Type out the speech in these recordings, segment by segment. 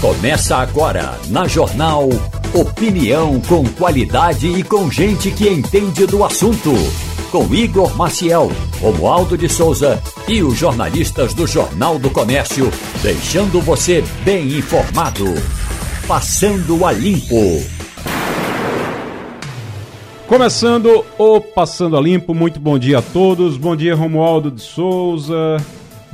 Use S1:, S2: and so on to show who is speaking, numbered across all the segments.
S1: Começa agora na Jornal Opinião com qualidade e com gente que entende do assunto. Com Igor Maciel, Romualdo de Souza e os jornalistas do Jornal do Comércio, deixando você bem informado. Passando a Limpo.
S2: Começando o Passando a Limpo, muito bom dia a todos. Bom dia, Romualdo de Souza.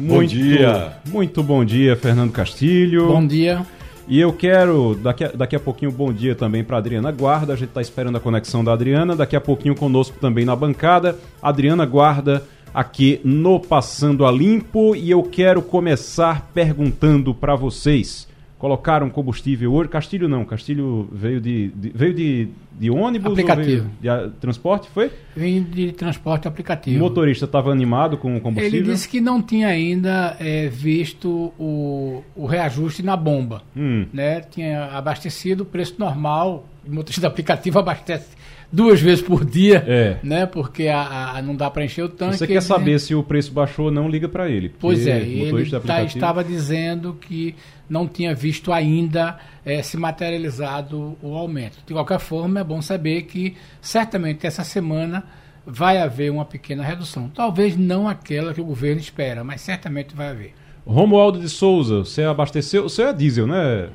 S2: Muito,
S3: bom dia.
S2: Muito bom dia, Fernando Castilho.
S4: Bom dia.
S2: E eu quero, daqui a, daqui a pouquinho, bom dia também para Adriana Guarda. A gente está esperando a conexão da Adriana. Daqui a pouquinho conosco também na bancada. Adriana Guarda aqui no Passando a Limpo. E eu quero começar perguntando para vocês colocaram combustível hoje. Castilho não, Castilho veio de, de veio de, de ônibus
S4: aplicativo.
S2: de a, transporte, foi?
S4: Veio de transporte aplicativo.
S2: O motorista estava animado com o combustível?
S4: Ele disse que não tinha ainda é, visto o, o reajuste na bomba.
S2: Hum.
S4: Né? Tinha abastecido o preço normal, o motorista aplicativo abastece duas vezes por dia,
S2: é.
S4: né? Porque a, a não dá para encher o tanque.
S2: Você quer saber se o preço baixou ou não, liga para ele.
S4: Pois é, ele tá, estava dizendo que não tinha visto ainda é, se materializado o aumento. De qualquer forma, é bom saber que certamente essa semana vai haver uma pequena redução. Talvez não aquela que o governo espera, mas certamente vai haver.
S2: Romualdo de Souza, você abasteceu. Você é diesel, né,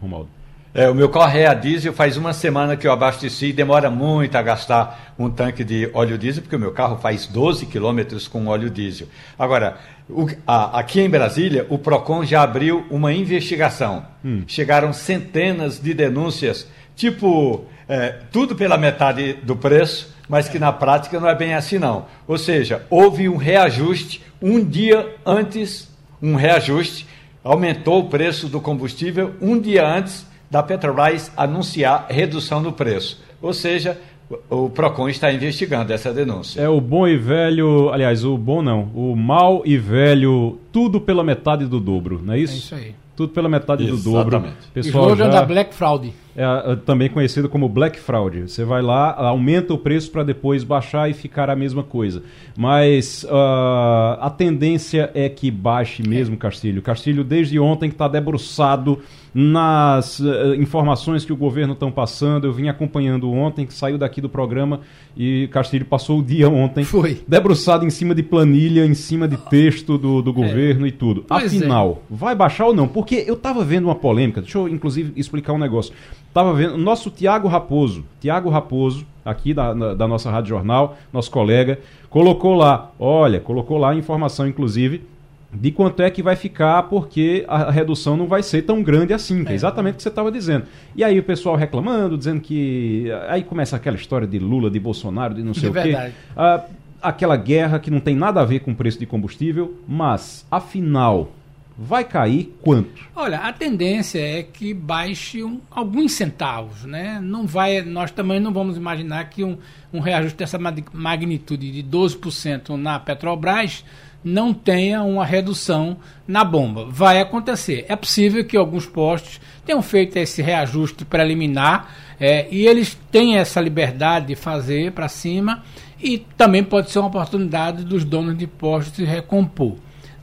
S2: Romualdo?
S3: É, o meu carro é a diesel, faz uma semana que eu abasteci, demora muito a gastar um tanque de óleo diesel, porque o meu carro faz 12 quilômetros com óleo diesel. Agora, o, a, aqui em Brasília, o PROCON já abriu uma investigação.
S2: Hum.
S3: Chegaram centenas de denúncias, tipo, é, tudo pela metade do preço, mas que na prática não é bem assim não. Ou seja, houve um reajuste um dia antes, um reajuste, aumentou o preço do combustível um dia antes da Petrobras anunciar redução do preço. Ou seja, o PROCON está investigando essa denúncia.
S2: É o bom e velho, aliás, o bom não, o mal e velho, tudo pela metade do dobro, não é isso?
S4: É isso aí.
S2: Tudo pela metade
S3: Exatamente.
S2: do dobro.
S4: Pessoal slogan já... da Black Fraud.
S2: É, também conhecido como Black Fraud. Você vai lá, aumenta o preço para depois baixar e ficar a mesma coisa. Mas uh, a tendência é que baixe mesmo, Castilho. Castilho, desde ontem, que está debruçado nas uh, informações que o governo estão passando. Eu vim acompanhando ontem, que saiu daqui do programa e Castilho passou o dia ontem
S4: Foi.
S2: debruçado em cima de planilha, em cima de texto do, do é. governo e tudo.
S4: Pois
S2: Afinal, é. vai baixar ou não? Porque eu estava vendo uma polêmica, deixa eu inclusive explicar um negócio. Estava vendo, nosso Tiago Raposo, Tiago Raposo, aqui da, da nossa Rádio Jornal, nosso colega, colocou lá, olha, colocou lá a informação, inclusive, de quanto é que vai ficar, porque a redução não vai ser tão grande assim, que é, é exatamente o que você estava dizendo. E aí o pessoal reclamando, dizendo que. Aí começa aquela história de Lula, de Bolsonaro, de não sei
S4: é
S2: o quê.
S4: Verdade.
S2: Ah, aquela guerra que não tem nada a ver com o preço de combustível, mas, afinal, vai cair quanto?
S4: Olha, a tendência é que baixe um, alguns centavos, né? Não vai, nós também não vamos imaginar que um, um reajuste dessa magnitude de 12% na Petrobras não tenha uma redução na bomba. Vai acontecer. É possível que alguns postos tenham feito esse reajuste preliminar é, e eles têm essa liberdade de fazer para cima e também pode ser uma oportunidade dos donos de postos se recompor.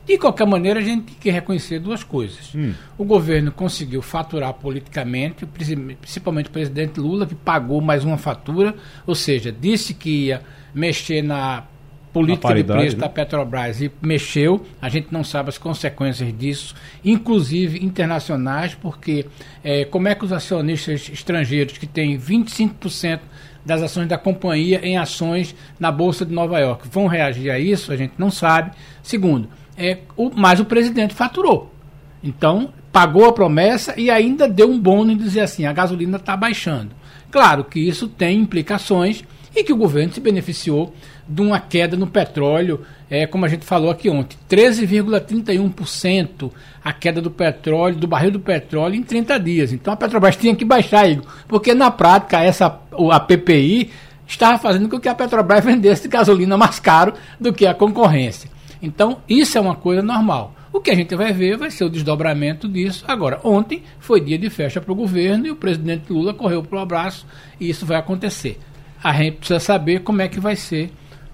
S4: De qualquer maneira, a gente tem que reconhecer duas coisas.
S2: Hum.
S4: O governo conseguiu faturar politicamente, principalmente o presidente Lula, que pagou mais uma fatura, ou seja, disse que ia mexer na política de preço né? da Petrobras e mexeu. A gente não sabe as consequências disso, inclusive internacionais, porque é, como é que os acionistas estrangeiros que têm 25% das ações da companhia em ações na Bolsa de Nova York vão reagir a isso? A gente não sabe. Segundo, é, o, mas o presidente faturou. Então, pagou a promessa e ainda deu um bônus em dizer assim: a gasolina está baixando. Claro que isso tem implicações e que o governo se beneficiou de uma queda no petróleo, é, como a gente falou aqui ontem, 13,31% a queda do petróleo, do barril do petróleo em 30 dias. Então a Petrobras tinha que baixar, Igor, porque na prática essa, a PPI estava fazendo com que a Petrobras vendesse gasolina mais caro do que a concorrência. Então, isso é uma coisa normal. O que a gente vai ver vai ser o desdobramento disso. Agora, ontem foi dia de festa para o governo e o presidente Lula correu para o abraço e isso vai acontecer. A gente precisa saber como é que vai ser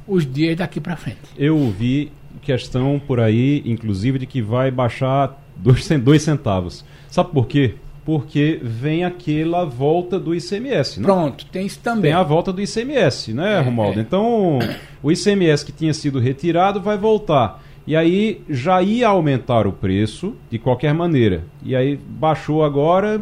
S4: os dias daqui para frente.
S2: Eu ouvi questão por aí, inclusive, de que vai baixar Dois, dois centavos. Sabe por quê? Porque vem aquela volta do ICMS. Né?
S4: Pronto, tem isso também.
S2: Tem a volta do ICMS, né, é, Romualdo? É. Então, o ICMS que tinha sido retirado vai voltar. E aí já ia aumentar o preço de qualquer maneira. E aí baixou agora.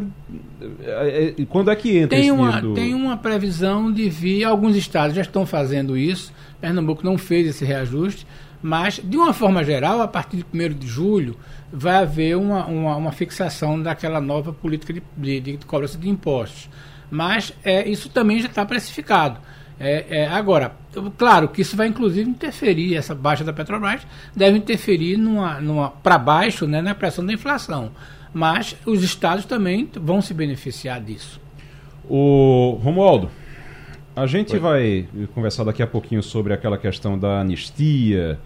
S2: É, é, quando é que entra
S4: tem uma, do... Tem uma previsão de vir. Alguns estados já estão fazendo isso. Pernambuco não fez esse reajuste. Mas, de uma forma geral, a partir de 1 de julho, vai haver uma, uma, uma fixação daquela nova política de, de, de cobrança de impostos. Mas é, isso também já está precificado. É, é, agora, claro que isso vai inclusive interferir, essa baixa da Petrobras deve interferir numa, numa, para baixo né, na pressão da inflação. Mas os estados também vão se beneficiar disso.
S2: O Romualdo, a gente Oi. vai conversar daqui a pouquinho sobre aquela questão da anistia,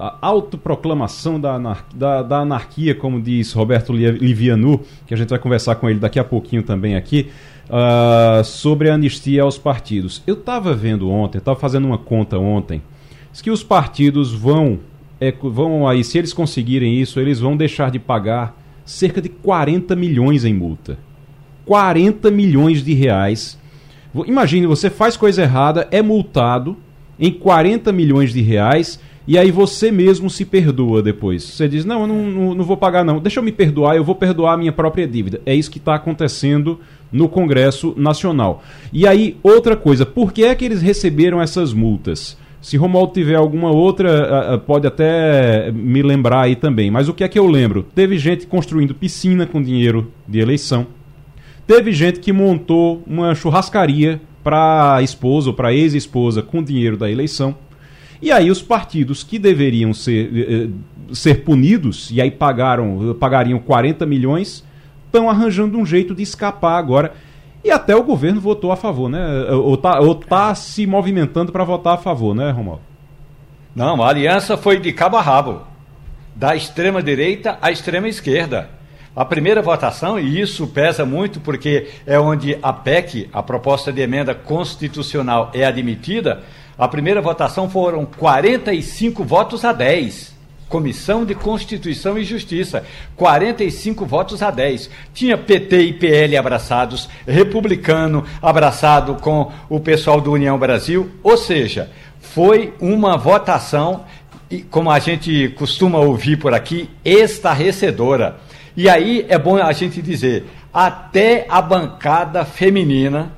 S2: a autoproclamação da, anar da, da, anarquia, como diz Roberto Livianu, que a gente vai conversar com ele daqui a pouquinho também aqui uh, sobre a anistia aos partidos. Eu estava vendo ontem, estava fazendo uma conta ontem, que os partidos vão, é, vão aí, se eles conseguirem isso, eles vão deixar de pagar cerca de 40 milhões em multa. 40 milhões de reais. Imagine, você faz coisa errada, é multado em 40 milhões de reais e aí você mesmo se perdoa depois. Você diz: Não, eu não, não, não, vou pagar, não. Deixa eu me perdoar, eu vou perdoar a minha própria dívida. É isso que está acontecendo no Congresso Nacional. E aí, outra coisa, por que é que eles receberam essas multas? Se Romualdo tiver alguma outra, pode até me lembrar aí também. Mas o que é que eu lembro? Teve gente construindo piscina com dinheiro de eleição. Teve gente que montou uma churrascaria para esposa ou para ex-esposa com dinheiro da eleição. E aí os partidos que deveriam ser, eh, eh, ser punidos, e aí pagaram, pagariam 40 milhões, estão arranjando um jeito de escapar agora. E até o governo votou a favor, né? Ou está ou tá se movimentando para votar a favor, né, Romualdo?
S3: Não, a aliança foi de cabo a rabo. Da extrema direita à extrema esquerda. A primeira votação, e isso pesa muito porque é onde a PEC, a proposta de emenda constitucional, é admitida, a primeira votação foram 45 votos a 10. Comissão de Constituição e Justiça, 45 votos a 10. Tinha PT e PL abraçados, republicano abraçado com o pessoal do União Brasil, ou seja, foi uma votação, como a gente costuma ouvir por aqui, estarrecedora. E aí é bom a gente dizer, até a bancada feminina,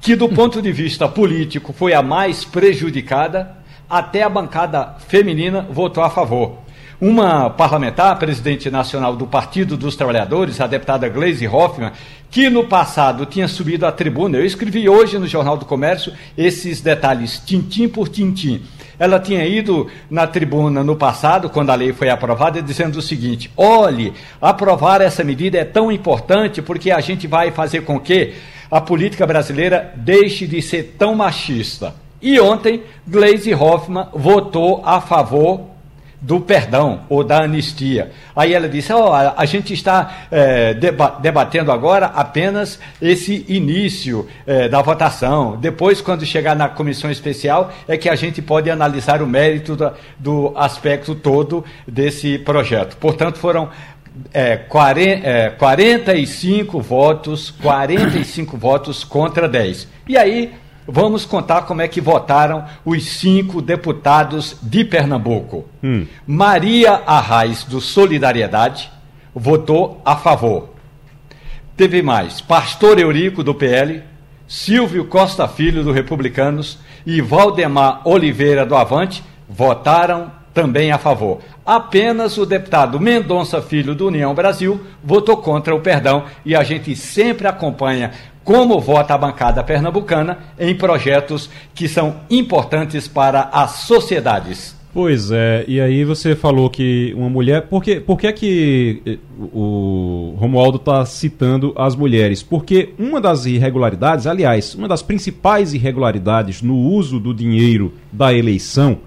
S3: que do ponto de vista político foi a mais prejudicada, até a bancada feminina votou a favor. Uma parlamentar, presidente nacional do Partido dos Trabalhadores, a deputada Gleisi Hoffmann, que no passado tinha subido à tribuna, eu escrevi hoje no Jornal do Comércio esses detalhes, tintim por tintim. Ela tinha ido na tribuna no passado, quando a lei foi aprovada, dizendo o seguinte: olhe, aprovar essa medida é tão importante porque a gente vai fazer com que a política brasileira deixe de ser tão machista. E ontem, Gleisi Hoffmann votou a favor do perdão ou da anistia. Aí ela disse: oh, a, gente está é, deba debatendo agora apenas esse início é, da votação. Depois, quando chegar na comissão especial, é que a gente pode analisar o mérito do aspecto todo desse projeto. Portanto, foram é, 40, é, 45 votos, 45 votos contra 10. E aí Vamos contar como é que votaram os cinco deputados de Pernambuco. Hum. Maria Arraes, do Solidariedade, votou a favor. Teve mais Pastor Eurico, do PL, Silvio Costa Filho, do Republicanos, e Valdemar Oliveira, do Avante, votaram também a favor. Apenas o deputado Mendonça Filho, do União Brasil, votou contra o perdão e a gente sempre acompanha como vota a bancada pernambucana em projetos que são importantes para as sociedades.
S2: Pois é, e aí você falou que uma mulher. Por que, por que é que eh, o Romualdo está citando as mulheres? Porque uma das irregularidades, aliás, uma das principais irregularidades no uso do dinheiro da eleição,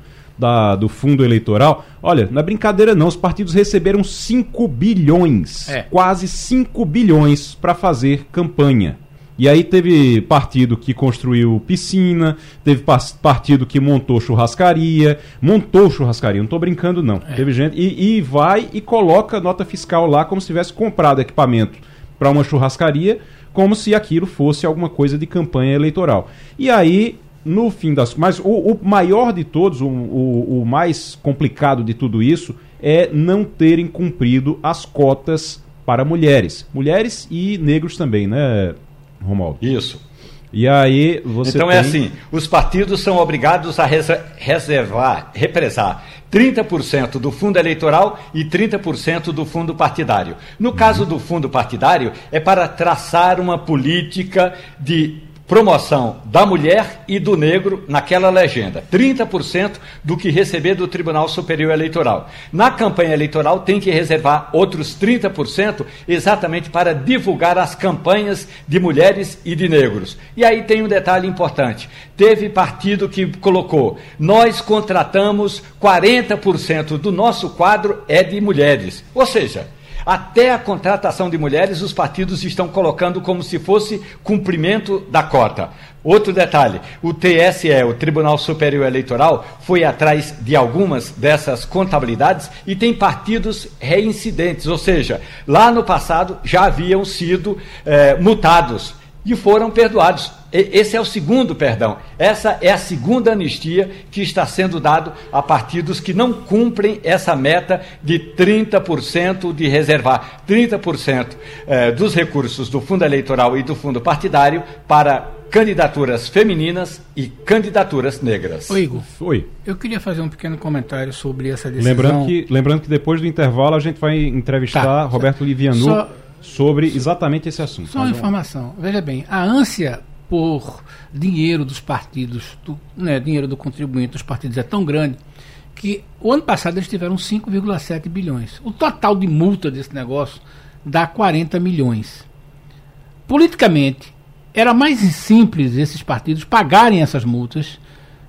S2: da, do fundo eleitoral, olha, não é brincadeira não, os partidos receberam 5 bilhões, é. quase 5 bilhões para fazer campanha E aí teve partido que construiu piscina, teve partido que montou churrascaria, montou churrascaria, não estou brincando não. É. Teve gente e, e vai e coloca nota fiscal lá como se tivesse comprado equipamento para uma churrascaria, como se aquilo fosse alguma coisa de campanha eleitoral. E aí no fim das mas o, o maior de todos, o, o, o, mais complicado de tudo isso é não terem cumprido as cotas para mulheres, mulheres e negros também, né, Romualdo?
S3: Isso.
S2: E aí você
S3: Então é tem... é assim, os partidos são obrigados a reservar, represar 30% do fundo eleitoral e 30% do fundo partidário. No caso do fundo partidário, é para traçar uma política de promoção da mulher e do negro naquela legenda. 30% do que receber do Tribunal Superior Eleitoral. Na campanha eleitoral tem que reservar outros 30% exatamente para divulgar as campanhas de mulheres e de negros. E aí tem um detalhe importante. Teve partido que colocou: "Nós contratamos 40% do nosso quadro é de mulheres". Ou seja, até a contratação de mulheres, os partidos estão colocando como se fosse cumprimento da cota. Outro detalhe: o TSE, o Tribunal Superior Eleitoral, foi atrás de algumas dessas contabilidades e tem partidos reincidentes, ou seja, lá no passado já haviam sido eh, multados e foram perdoados. Esse é o segundo perdão. Essa é a segunda anistia que está sendo dado a partidos que não cumprem essa meta de 30% de reservar 30% eh, dos recursos do fundo eleitoral e do fundo partidário para candidaturas femininas e candidaturas negras.
S4: Oi, Igor. Oi. Eu queria fazer um pequeno comentário sobre essa decisão.
S2: Lembrando que, lembrando que depois do intervalo a gente vai entrevistar tá. Roberto Livianu. Só sobre exatamente esse assunto.
S4: Só uma informação. Veja bem, a ânsia por dinheiro dos partidos, do, né, dinheiro do contribuinte dos partidos é tão grande que o ano passado eles tiveram 5,7 bilhões. O total de multa desse negócio dá 40 milhões. Politicamente, era mais simples esses partidos pagarem essas multas,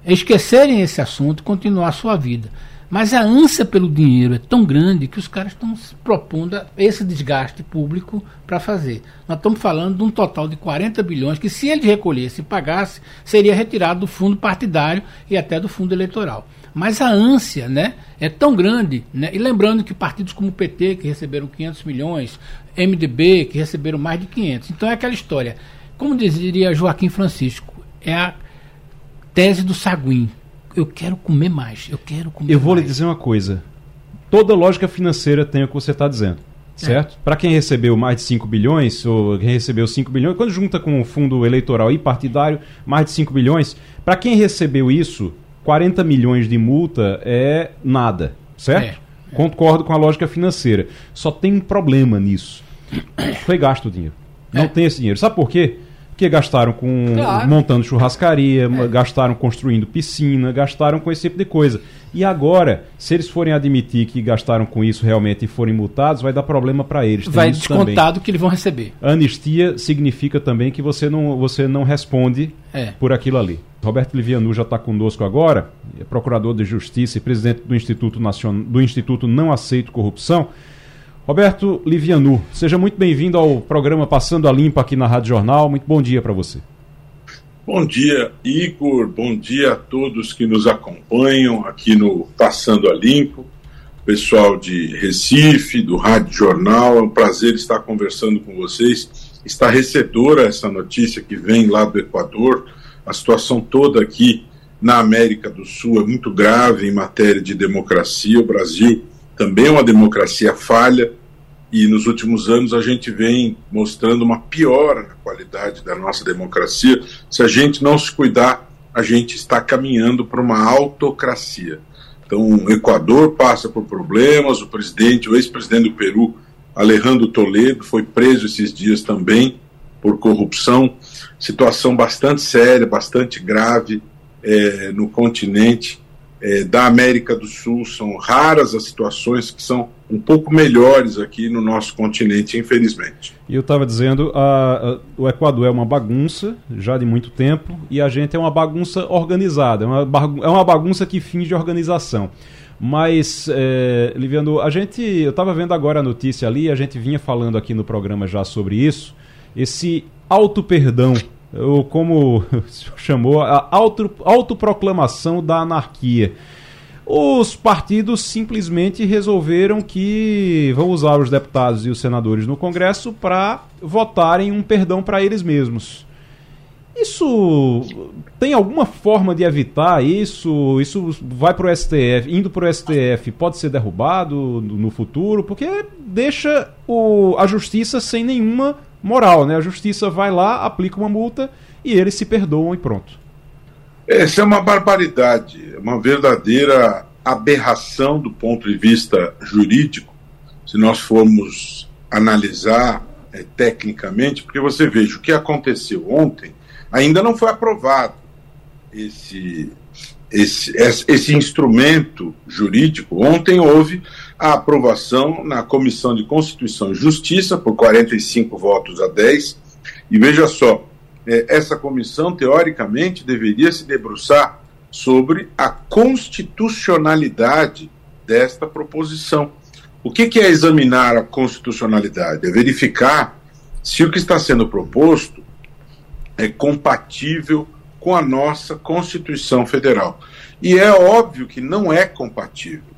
S4: esquecerem esse assunto e continuar a sua vida. Mas a ânsia pelo dinheiro é tão grande que os caras estão se propondo esse desgaste público para fazer. Nós estamos falando de um total de 40 bilhões que, se ele recolhesse e pagasse, seria retirado do fundo partidário e até do fundo eleitoral. Mas a ânsia né, é tão grande, né, e lembrando que partidos como o PT, que receberam 500 milhões, MDB, que receberam mais de 500. Então é aquela história. Como diria Joaquim Francisco, é a tese do saguim eu quero comer mais, eu quero comer
S2: Eu vou
S4: mais.
S2: lhe dizer uma coisa. Toda lógica financeira tem o que você está dizendo. É. Certo? É. Para quem recebeu mais de 5 bilhões, ou quem recebeu 5 bilhões, quando junta com o fundo eleitoral e partidário, mais de 5 bilhões, para quem recebeu isso, 40 milhões de multa é nada. Certo? É. Concordo com a lógica financeira. Só tem um problema nisso. Foi gasto o dinheiro. Não é. tem esse dinheiro. Sabe por quê? Que gastaram com claro. montando churrascaria, é. gastaram construindo piscina, gastaram com esse tipo de coisa. E agora, se eles forem admitir que gastaram com isso realmente e forem multados, vai dar problema para eles.
S4: Tem vai descontado que eles vão receber.
S2: Anistia significa também que você não, você não responde é. por aquilo ali. Roberto Livianu já está conosco agora, é procurador de justiça e presidente do Instituto, Nacional, do Instituto Não Aceito Corrupção. Roberto Livianu, seja muito bem-vindo ao programa Passando a Limpo aqui na Rádio Jornal. Muito bom dia para você.
S5: Bom dia, Igor. Bom dia a todos que nos acompanham aqui no Passando a Limpo. Pessoal de Recife, do Rádio Jornal, é um prazer estar conversando com vocês. Estarrecedora essa notícia que vem lá do Equador. A situação toda aqui na América do Sul é muito grave em matéria de democracia. O Brasil também é uma democracia falha e nos últimos anos a gente vem mostrando uma piora na qualidade da nossa democracia. Se a gente não se cuidar, a gente está caminhando para uma autocracia. Então, o Equador passa por problemas, o presidente, o ex-presidente do Peru, Alejandro Toledo, foi preso esses dias também por corrupção. Situação bastante séria, bastante grave é, no continente é, da América do Sul, são raras as situações que são um pouco melhores aqui no nosso continente, infelizmente.
S2: E eu estava dizendo, a, a, o Equador é uma bagunça já de muito tempo e a gente é uma bagunça organizada, é uma, é uma bagunça que finge organização. Mas, é, Liviano, a gente, eu estava vendo agora a notícia ali, a gente vinha falando aqui no programa já sobre isso, esse auto-perdão, ou como chamou, a auto, autoproclamação da anarquia. Os partidos simplesmente resolveram que vão usar os deputados e os senadores no Congresso para votarem um perdão para eles mesmos. Isso tem alguma forma de evitar isso? Isso vai para o STF, indo para o STF, pode ser derrubado no futuro, porque deixa o, a justiça sem nenhuma moral, né? A justiça vai lá, aplica uma multa e eles se perdoam e pronto.
S5: Essa é uma barbaridade, uma verdadeira aberração do ponto de vista jurídico, se nós formos analisar é, tecnicamente, porque você veja o que aconteceu ontem ainda não foi aprovado esse, esse, esse instrumento jurídico. Ontem houve a aprovação na Comissão de Constituição e Justiça por 45 votos a 10. E veja só, é, essa comissão, teoricamente, deveria se debruçar sobre a constitucionalidade desta proposição. O que, que é examinar a constitucionalidade? É verificar se o que está sendo proposto é compatível com a nossa Constituição Federal. E é óbvio que não é compatível.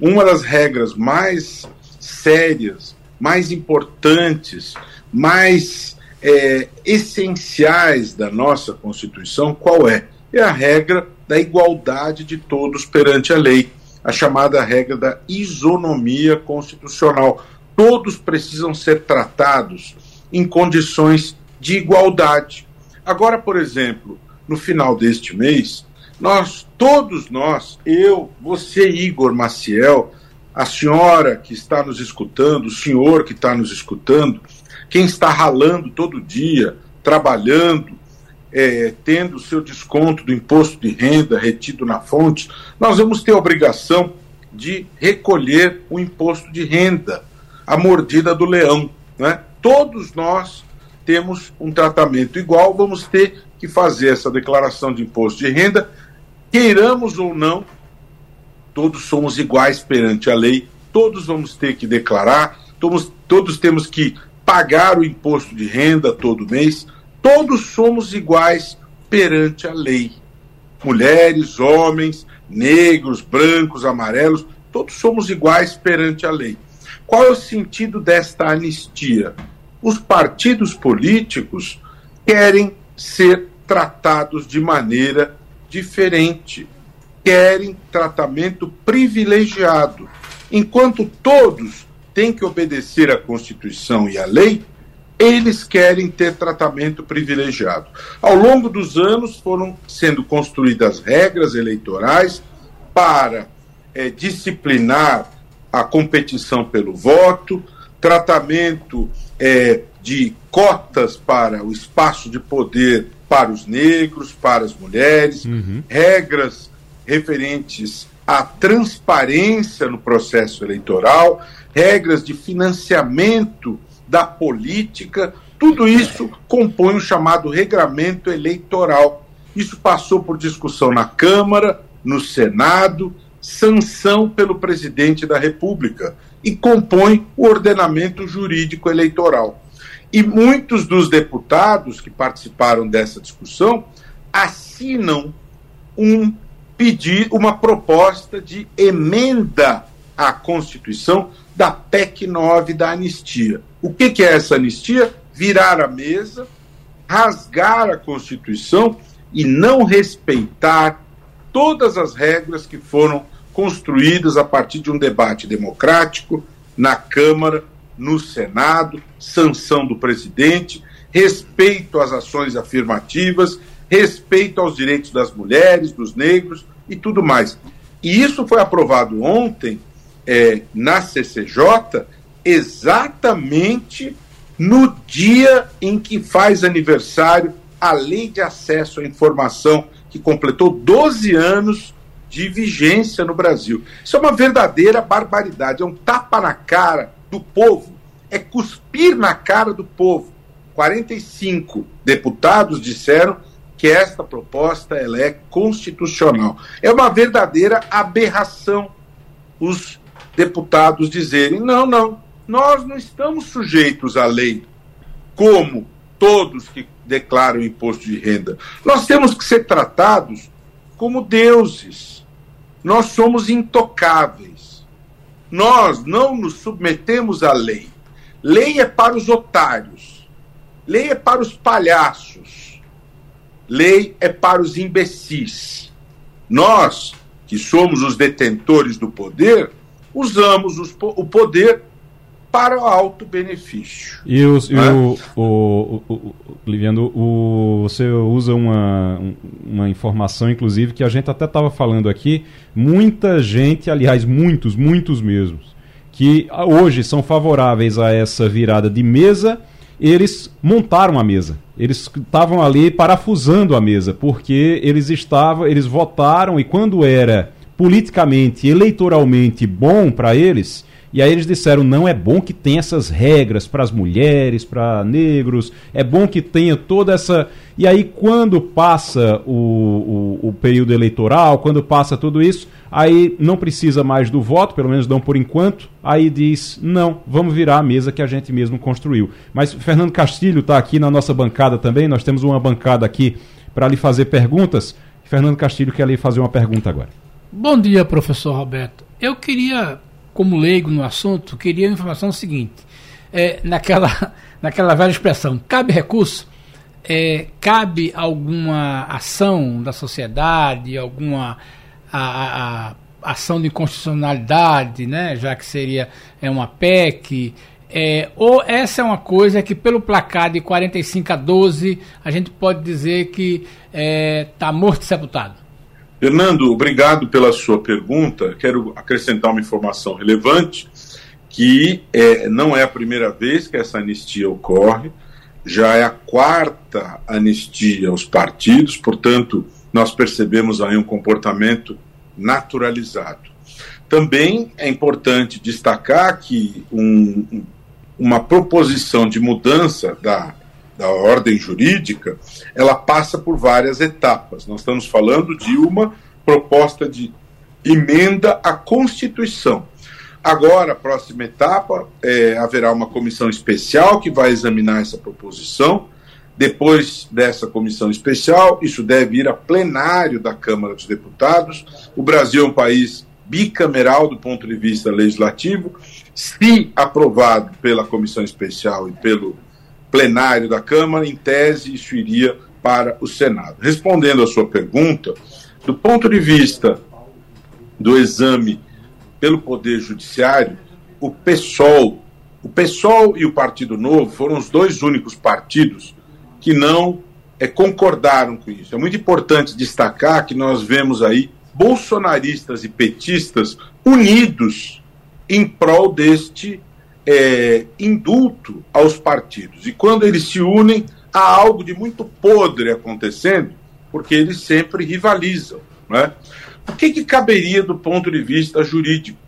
S5: Uma das regras mais sérias, mais importantes, mais é, essenciais da nossa Constituição, qual é? É a regra da igualdade de todos perante a lei, a chamada regra da isonomia constitucional. Todos precisam ser tratados em condições de igualdade. Agora, por exemplo, no final deste mês, nós, todos nós, eu, você, Igor Maciel, a senhora que está nos escutando, o senhor que está nos escutando, quem está ralando todo dia, trabalhando, é, tendo o seu desconto do imposto de renda retido na fonte, nós vamos ter a obrigação de recolher o imposto de renda, a mordida do leão. Né? Todos nós temos um tratamento igual, vamos ter que fazer essa declaração de imposto de renda, queiramos ou não, todos somos iguais perante a lei, todos vamos ter que declarar, todos, todos temos que pagar o imposto de renda todo mês, todos somos iguais perante a lei. Mulheres, homens, negros, brancos, amarelos, todos somos iguais perante a lei. Qual é o sentido desta anistia? os partidos políticos querem ser tratados de maneira diferente, querem tratamento privilegiado. Enquanto todos têm que obedecer à Constituição e à lei, eles querem ter tratamento privilegiado. Ao longo dos anos foram sendo construídas regras eleitorais para é, disciplinar a competição pelo voto, tratamento é, de cotas para o espaço de poder para os negros, para as mulheres, uhum. regras referentes à transparência no processo eleitoral, regras de financiamento da política, tudo isso compõe o chamado regramento eleitoral. Isso passou por discussão na Câmara, no Senado, sanção pelo presidente da República e compõe o ordenamento jurídico eleitoral. E muitos dos deputados que participaram dessa discussão assinam um pedido, uma proposta de emenda à Constituição da PEC 9 da anistia. O que, que é essa anistia? Virar a mesa, rasgar a Constituição e não respeitar todas as regras que foram construídas a partir de um debate democrático na Câmara, no Senado, sanção do presidente, respeito às ações afirmativas, respeito aos direitos das mulheres, dos negros e tudo mais. E isso foi aprovado ontem é, na CCJ, exatamente no dia em que faz aniversário a Lei de Acesso à Informação, que completou 12 anos de vigência no Brasil. Isso é uma verdadeira barbaridade, é um tapa na cara do povo, é cuspir na cara do povo. 45 deputados disseram que esta proposta ela é constitucional. É uma verdadeira aberração os deputados dizerem: não, não, nós não estamos sujeitos à lei como todos que declaram imposto de renda. Nós temos que ser tratados como deuses. Nós somos intocáveis. Nós não nos submetemos à lei. Lei é para os otários. Lei é para os palhaços. Lei é para os imbecis. Nós, que somos os detentores do poder, usamos os, o poder para o alto benefício.
S2: E, os, e é? o, o, o, Liviano, o, você usa uma, uma informação, inclusive, que a gente até estava falando aqui. Muita gente, aliás, muitos, muitos mesmos, que hoje são favoráveis a essa virada de mesa, eles montaram a mesa. Eles estavam ali parafusando a mesa, porque eles estavam, eles votaram e quando era politicamente, eleitoralmente bom para eles, e aí eles disseram: não é bom que tenha essas regras para as mulheres, para negros, é bom que tenha toda essa. E aí, quando passa o, o, o, período eleitoral, quando passa tudo isso, aí não precisa mais do voto, pelo menos não por enquanto, aí diz: não, vamos virar a mesa que a gente mesmo construiu. Mas Fernando Castilho está aqui na nossa bancada também, nós temos uma bancada aqui para lhe fazer perguntas. Fernando Castilho quer lhe fazer uma pergunta agora.
S4: Bom dia, professor Roberto. Eu queria como leigo no assunto, queria a informação seguinte: é, naquela, naquela velha expressão, cabe recurso? É, cabe alguma ação da sociedade, alguma a, a, a ação de inconstitucionalidade, né, já que seria é uma PEC, é, ou essa é uma coisa que, pelo placar de 45 a 12, a gente pode dizer que está é, morto e sepultado?
S5: Fernando, obrigado pela sua pergunta. Quero acrescentar uma informação relevante, que é, não é a primeira vez que essa anistia ocorre, já é a quarta anistia aos partidos, portanto, nós percebemos aí um comportamento naturalizado. Também é importante destacar que um, uma proposição de mudança da da ordem jurídica, ela passa por várias etapas. Nós estamos falando de uma proposta de emenda à Constituição. Agora, a próxima etapa, é, haverá uma comissão especial que vai examinar essa proposição. Depois dessa comissão especial, isso deve ir a plenário da Câmara dos Deputados. O Brasil é um país bicameral do ponto de vista legislativo. Se aprovado pela comissão especial e pelo plenário da Câmara, em tese, isso iria para o Senado. Respondendo à sua pergunta, do ponto de vista do exame pelo Poder Judiciário, o PSOL, o PSOL e o Partido Novo foram os dois únicos partidos que não é, concordaram com isso. É muito importante destacar que nós vemos aí bolsonaristas e petistas unidos em prol deste é, indulto aos partidos. E quando eles se unem, há algo de muito podre acontecendo, porque eles sempre rivalizam. Né? O que, que caberia do ponto de vista jurídico?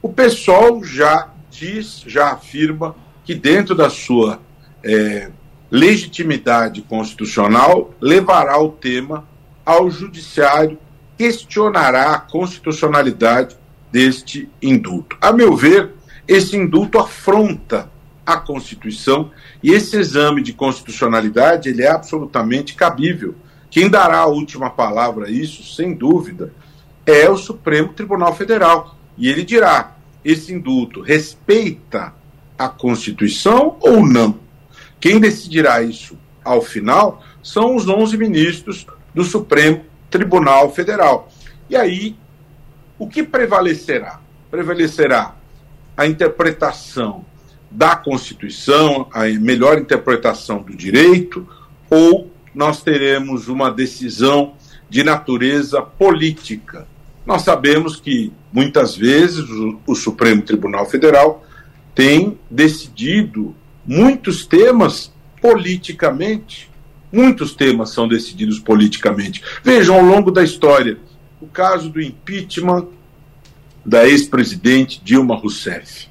S5: O pessoal já diz, já afirma que dentro da sua é, legitimidade constitucional levará o tema ao judiciário, questionará a constitucionalidade deste indulto. A meu ver, esse indulto afronta a Constituição e esse exame de constitucionalidade ele é absolutamente cabível. Quem dará a última palavra a isso, sem dúvida, é o Supremo Tribunal Federal. E ele dirá: esse indulto respeita a Constituição ou não? Quem decidirá isso ao final são os 11 ministros do Supremo Tribunal Federal. E aí, o que prevalecerá? Prevalecerá a interpretação da Constituição, a melhor interpretação do direito, ou nós teremos uma decisão de natureza política. Nós sabemos que muitas vezes o, o Supremo Tribunal Federal tem decidido muitos temas politicamente. Muitos temas são decididos politicamente. Vejam ao longo da história o caso do impeachment da ex-presidente Dilma Rousseff.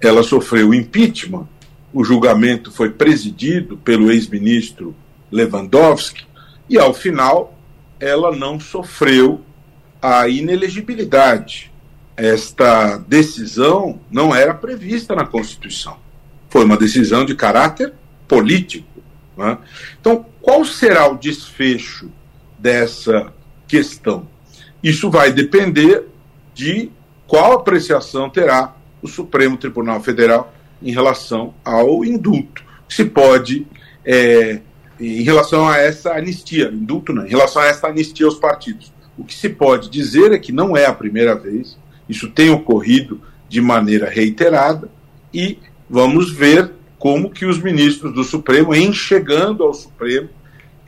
S5: Ela sofreu impeachment, o julgamento foi presidido pelo ex-ministro Lewandowski e, ao final, ela não sofreu a inelegibilidade. Esta decisão não era prevista na Constituição. Foi uma decisão de caráter político. Né? Então, qual será o desfecho dessa questão? Isso vai depender de qual apreciação terá o Supremo Tribunal Federal em relação ao indulto. Se pode, é, em relação a essa anistia, indulto não, em relação a essa anistia aos partidos. O que se pode dizer é que não é a primeira vez, isso tem ocorrido de maneira reiterada e vamos ver como que os ministros do Supremo, em chegando ao Supremo,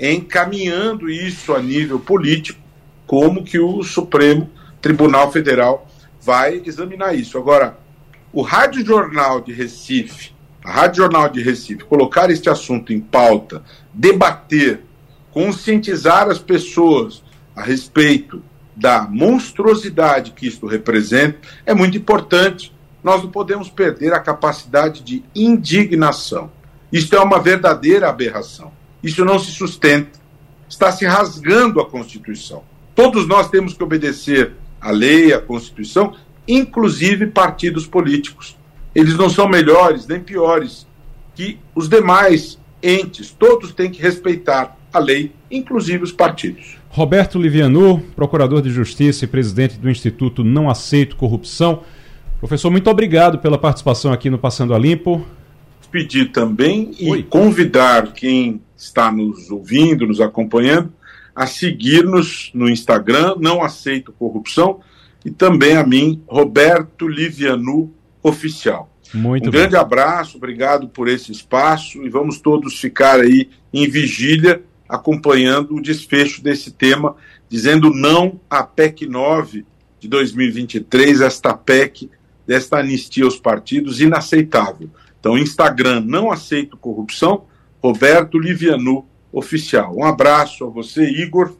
S5: encaminhando isso a nível político, como que o Supremo Tribunal Federal vai examinar isso. Agora, o Rádio Jornal de Recife, a Rádio Jornal de Recife, colocar este assunto em pauta, debater, conscientizar as pessoas a respeito da monstruosidade que isto representa, é muito importante nós não podemos perder a capacidade de indignação. Isto é uma verdadeira aberração. Isso não se sustenta. Está se rasgando a Constituição. Todos nós temos que obedecer à lei, à Constituição, inclusive partidos políticos. Eles não são melhores nem piores que os demais entes. Todos têm que respeitar a lei, inclusive os partidos.
S2: Roberto Livianu, procurador de Justiça e presidente do Instituto Não Aceito Corrupção. Professor, muito obrigado pela participação aqui no Passando a Limpo.
S5: Pedir também e Oi. convidar quem está nos ouvindo, nos acompanhando, a seguir-nos no Instagram, Não Aceito Corrupção, e também a mim, Roberto Livianu Oficial.
S2: Muito
S5: um
S2: bem.
S5: grande abraço, obrigado por esse espaço e vamos todos ficar aí em vigília acompanhando o desfecho desse tema, dizendo não à PEC 9 de 2023, esta PEC desta anistia aos partidos inaceitável. Então, Instagram, não aceito corrupção, Roberto Livianu Oficial. Um abraço a você, Igor,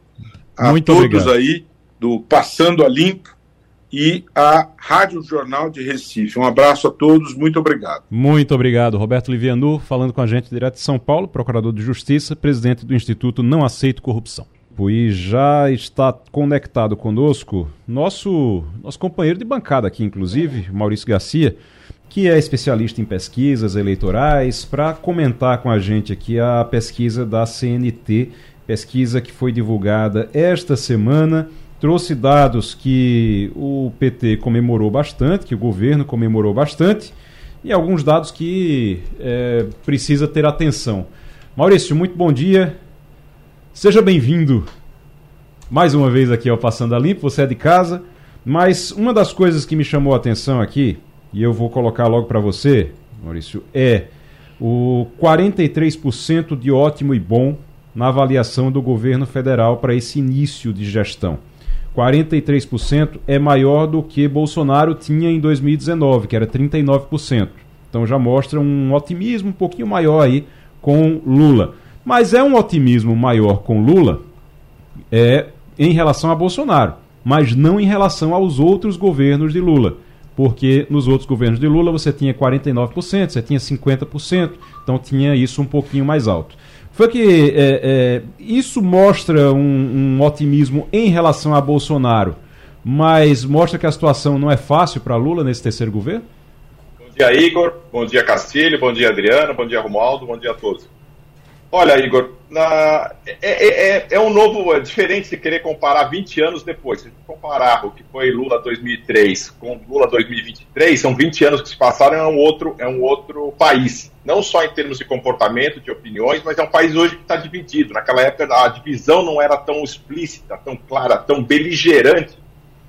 S5: a
S2: Muito
S5: todos
S2: obrigado.
S5: aí do Passando a Limpo e a Rádio Jornal de Recife. Um abraço a todos, muito obrigado.
S2: Muito obrigado, Roberto Livianu, falando com a gente direto de São Paulo, procurador de Justiça, presidente do Instituto Não Aceito Corrupção. E já está conectado conosco nosso, nosso companheiro de bancada aqui, inclusive, Maurício Garcia, que é especialista em pesquisas eleitorais, para comentar com a gente aqui a pesquisa da CNT, pesquisa que foi divulgada esta semana, trouxe dados que o PT comemorou bastante, que o governo comemorou bastante, e alguns dados que é, precisa ter atenção. Maurício, muito bom dia. Seja bem-vindo mais uma vez aqui ao Passando a Limpo, você é de casa. Mas uma das coisas que me chamou a atenção aqui, e eu vou colocar logo para você, Maurício, é o 43% de ótimo e bom na avaliação do governo federal para esse início de gestão. 43% é maior do que Bolsonaro tinha em 2019, que era 39%. Então já mostra um otimismo um pouquinho maior aí com Lula. Mas é um otimismo maior com Lula é, em relação a Bolsonaro, mas não em relação aos outros governos de Lula. Porque nos outros governos de Lula você tinha 49%, você tinha 50%, então tinha isso um pouquinho mais alto. Foi que é, é, isso mostra um, um otimismo em relação a Bolsonaro, mas mostra que a situação não é fácil para Lula nesse terceiro governo?
S6: Bom dia, Igor. Bom dia, Castilho. Bom dia, Adriano. Bom dia, Romualdo. Bom dia a todos. Olha, Igor, na, é, é, é, é, um novo, é diferente de querer comparar 20 anos depois. Se comparar o que foi Lula 2003 com Lula 2023, são 20 anos que se passaram, é um outro, é um outro país. Não só em termos de comportamento, de opiniões, mas é um país hoje que está dividido. Naquela época a divisão não era tão explícita, tão clara, tão beligerante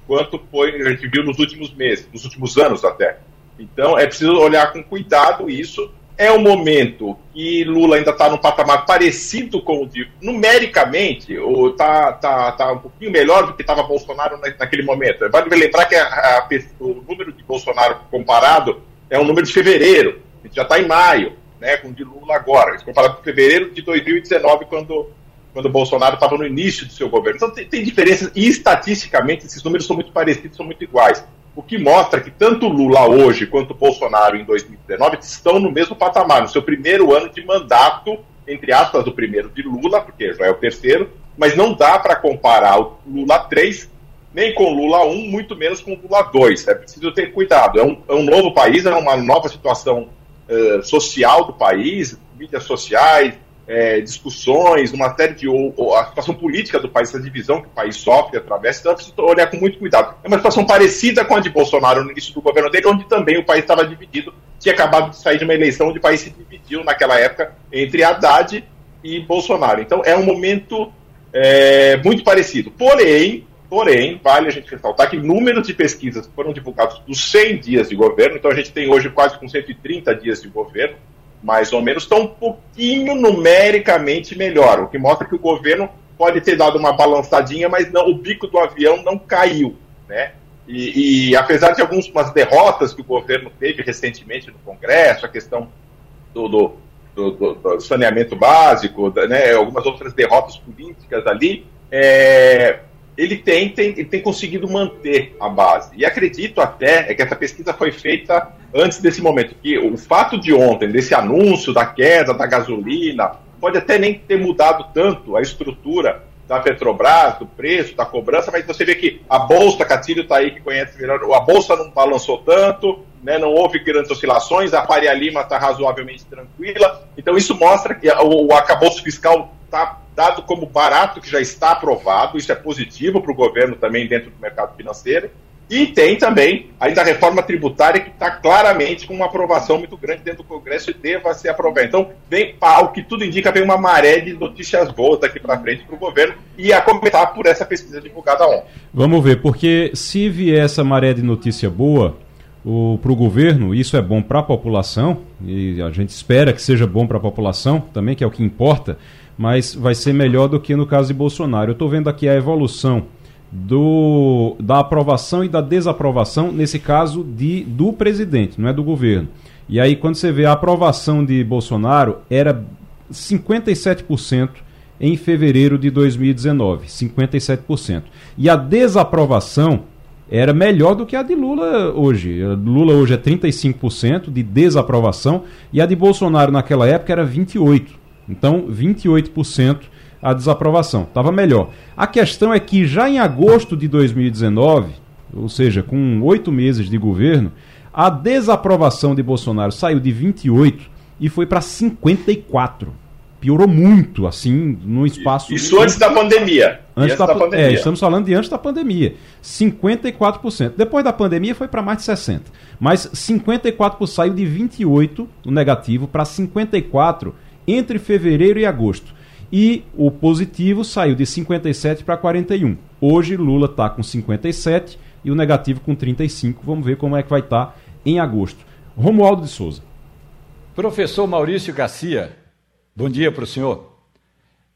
S6: quanto foi a gente viu nos últimos meses, nos últimos anos até. Então é preciso olhar com cuidado isso é um momento que Lula ainda está num patamar parecido com o de. numericamente, ou tá, tá, tá um pouquinho melhor do que estava Bolsonaro naquele momento. Vale lembrar que a, a, o número de Bolsonaro comparado é um número de fevereiro, a gente já está em maio, né, com o de Lula agora, comparado com fevereiro de 2019, quando, quando Bolsonaro estava no início do seu governo. Então tem, tem diferenças, e estatisticamente esses números são muito parecidos, são muito iguais o que mostra que tanto Lula hoje quanto Bolsonaro em 2019 estão no mesmo patamar, no seu primeiro ano de mandato, entre aspas, do primeiro de Lula, porque já é o terceiro, mas não dá para comparar o Lula 3 nem com Lula 1, muito menos com Lula 2. É preciso ter cuidado. É um, é um novo país, é uma nova situação uh, social do país, mídias sociais, é, discussões, uma série de. Ou, ou, a situação política do país, essa divisão que o país sofre através, então precisa olhar com muito cuidado. É uma situação parecida com a de Bolsonaro no início do governo dele, onde também o país estava dividido, tinha acabado de sair de uma eleição onde o país se dividiu naquela época entre Haddad e Bolsonaro. Então é um momento é, muito parecido. Porém, porém, vale a gente ressaltar que números de pesquisas foram divulgados dos 100 dias de governo, então a gente tem hoje quase com 130 dias de governo, mais ou menos, estão um pouquinho numericamente melhor, o que mostra que o governo pode ter dado uma balançadinha, mas não, o bico do avião não caiu, né? E, e apesar de algumas derrotas que o governo teve recentemente no Congresso, a questão do, do, do, do saneamento básico, né, algumas outras derrotas políticas ali, é, ele tem, tem, tem conseguido manter a base. E acredito até é que essa pesquisa foi feita antes desse momento, que o fato de ontem, desse anúncio da queda da gasolina, pode até nem ter mudado tanto a estrutura da Petrobras, do preço, da cobrança, mas você vê que a Bolsa, Catilho está aí que conhece melhor, a Bolsa não balançou tanto, né, não houve grandes oscilações, a Faria Lima está razoavelmente tranquila, então isso mostra que o, o acabouço fiscal está dado como barato, que já está aprovado, isso é positivo para o governo também dentro do mercado financeiro. E tem também ainda a reforma tributária que está claramente com uma aprovação muito grande dentro do Congresso e deva ser aprovada. Então, vem, ao que tudo indica, vem uma maré de notícias boas daqui para frente para o governo e a começar por essa pesquisa divulgada ontem.
S2: Vamos ver, porque se vier essa maré de notícia boa para o governo, isso é bom para a população, e a gente espera que seja bom para a população também, que é o que importa mas vai ser melhor do que no caso de Bolsonaro. Eu estou vendo aqui a evolução do, da aprovação e da desaprovação, nesse caso de, do presidente, não é do governo. E aí, quando você vê a aprovação de Bolsonaro, era 57% em fevereiro de 2019. 57%. E a desaprovação era melhor do que a de Lula hoje. Lula hoje é 35% de desaprovação e a de Bolsonaro naquela época era 28%. Então, 28% a desaprovação. Estava melhor. A questão é que já em agosto de 2019, ou seja, com oito meses de governo, a desaprovação de Bolsonaro saiu de 28 e foi para 54. Piorou muito, assim, no espaço.
S6: Isso antes da pandemia.
S2: Antes, da, da, pandemia. É, estamos falando de antes da pandemia. 54%. Depois da pandemia foi para mais de 60%. Mas 54% saiu de 28, o negativo, para 54% entre fevereiro e agosto. E o positivo saiu de 57 para 41. Hoje Lula está com 57 e o negativo com 35. Vamos ver como é que vai estar tá em agosto. Romualdo de Souza.
S3: Professor Maurício Garcia, bom dia para o senhor.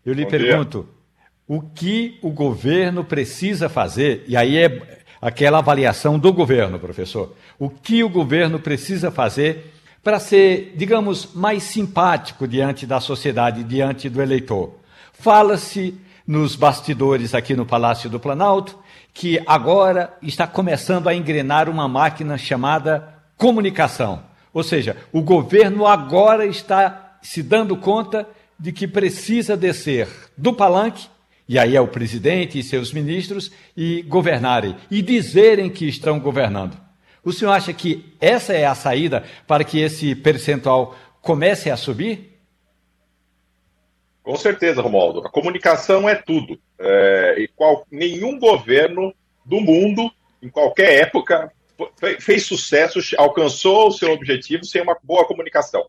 S3: Eu lhe bom pergunto, dia. o que o governo precisa fazer, e aí é aquela avaliação do governo, professor, o que o governo precisa fazer para ser, digamos, mais simpático diante da sociedade, diante do eleitor. Fala-se nos bastidores aqui no Palácio do Planalto que agora está começando a engrenar uma máquina chamada comunicação. Ou seja, o governo agora está se dando conta de que precisa descer do palanque, e aí é o presidente e seus ministros, e governarem, e dizerem que estão governando. O senhor acha que essa é a saída para que esse percentual comece a subir?
S6: Com certeza, Romualdo. A comunicação é tudo. É, e qual, nenhum governo do mundo, em qualquer época, fez sucesso, alcançou o seu objetivo sem uma boa comunicação.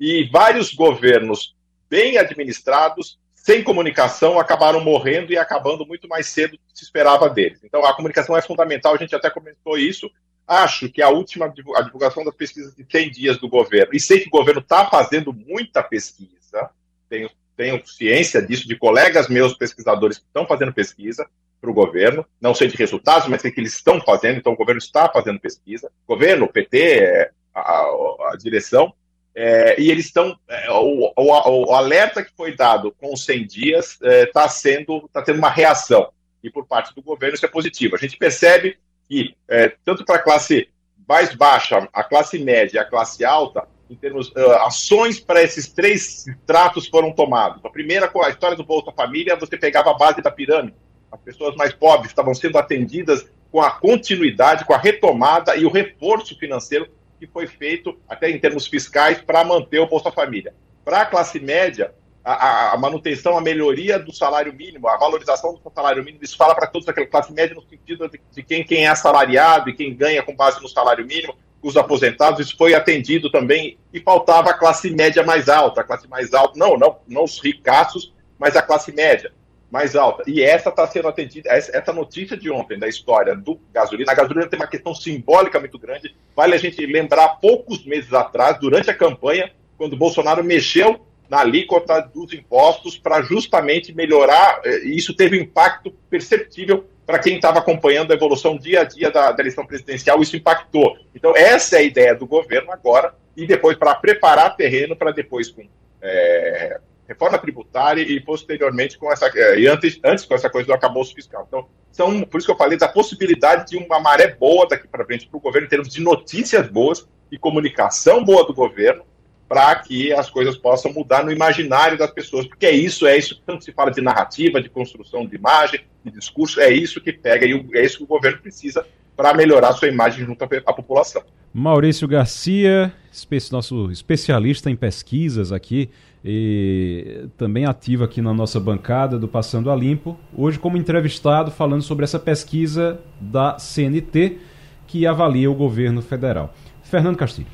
S6: E vários governos bem administrados, sem comunicação, acabaram morrendo e acabando muito mais cedo do que se esperava deles. Então, a comunicação é fundamental, a gente até comentou isso, Acho que a última a divulgação das pesquisas de 100 dias do governo, e sei que o governo está fazendo muita pesquisa, tenho, tenho ciência disso, de colegas meus pesquisadores que estão fazendo pesquisa para o governo, não sei de resultados, mas sei que eles estão fazendo, então o governo está fazendo pesquisa. O governo, o PT, a, a, direção, é, e eles estão. É, o, o, o, alerta que foi dado com os 100 dias está é, sendo. está tendo uma reação. E por parte do governo isso é positivo. A gente percebe que, é, tanto para a classe mais baixa, a classe média e a classe alta, em termos uh, ações para esses três tratos foram tomados. A primeira, com a história do Bolsa Família, você pegava a base da pirâmide. As pessoas mais pobres estavam sendo atendidas com a continuidade, com a retomada e o reforço financeiro que foi feito, até em termos fiscais, para manter o Bolsa Família. para a classe média, a, a, manutenção, a melhoria do salário mínimo, a valorização do salário mínimo, isso fala para todos aquela classe média no sentido de, de, quem, quem é assalariado e quem ganha com base no salário mínimo, os aposentados, isso foi atendido também e faltava a classe média mais alta, a classe mais alta, não, não, não os ricaços, mas a classe média mais alta. E essa está sendo atendida, essa notícia de ontem da história do gasolina, a gasolina tem uma questão simbólica muito grande, vale a gente lembrar poucos meses atrás, durante a campanha, quando Bolsonaro mexeu na alíquota dos impostos para justamente melhorar, eh, e isso teve um impacto perceptível para quem estava acompanhando a evolução dia a dia da, da, eleição presidencial, isso impactou. Então, essa é a ideia do governo agora, e depois para preparar terreno para depois, com é, reforma tributária e posteriormente com essa. Eh, e antes, antes com essa coisa do acabouço fiscal. Então, são, por isso que eu falei da possibilidade de uma maré boa daqui para frente para o governo, em termos de notícias boas e comunicação boa do governo para que as coisas possam mudar no imaginário das pessoas, porque é isso, é isso, tanto se fala de narrativa, de construção de imagem, de discurso, é isso que pega e é isso que o governo precisa para melhorar sua imagem junto à população.
S2: Maurício Garcia, nosso especialista em pesquisas aqui e também ativo aqui na nossa bancada do Passando a Limpo, hoje como entrevistado falando sobre essa pesquisa da CNT que avalia o governo federal. Fernando Castilho.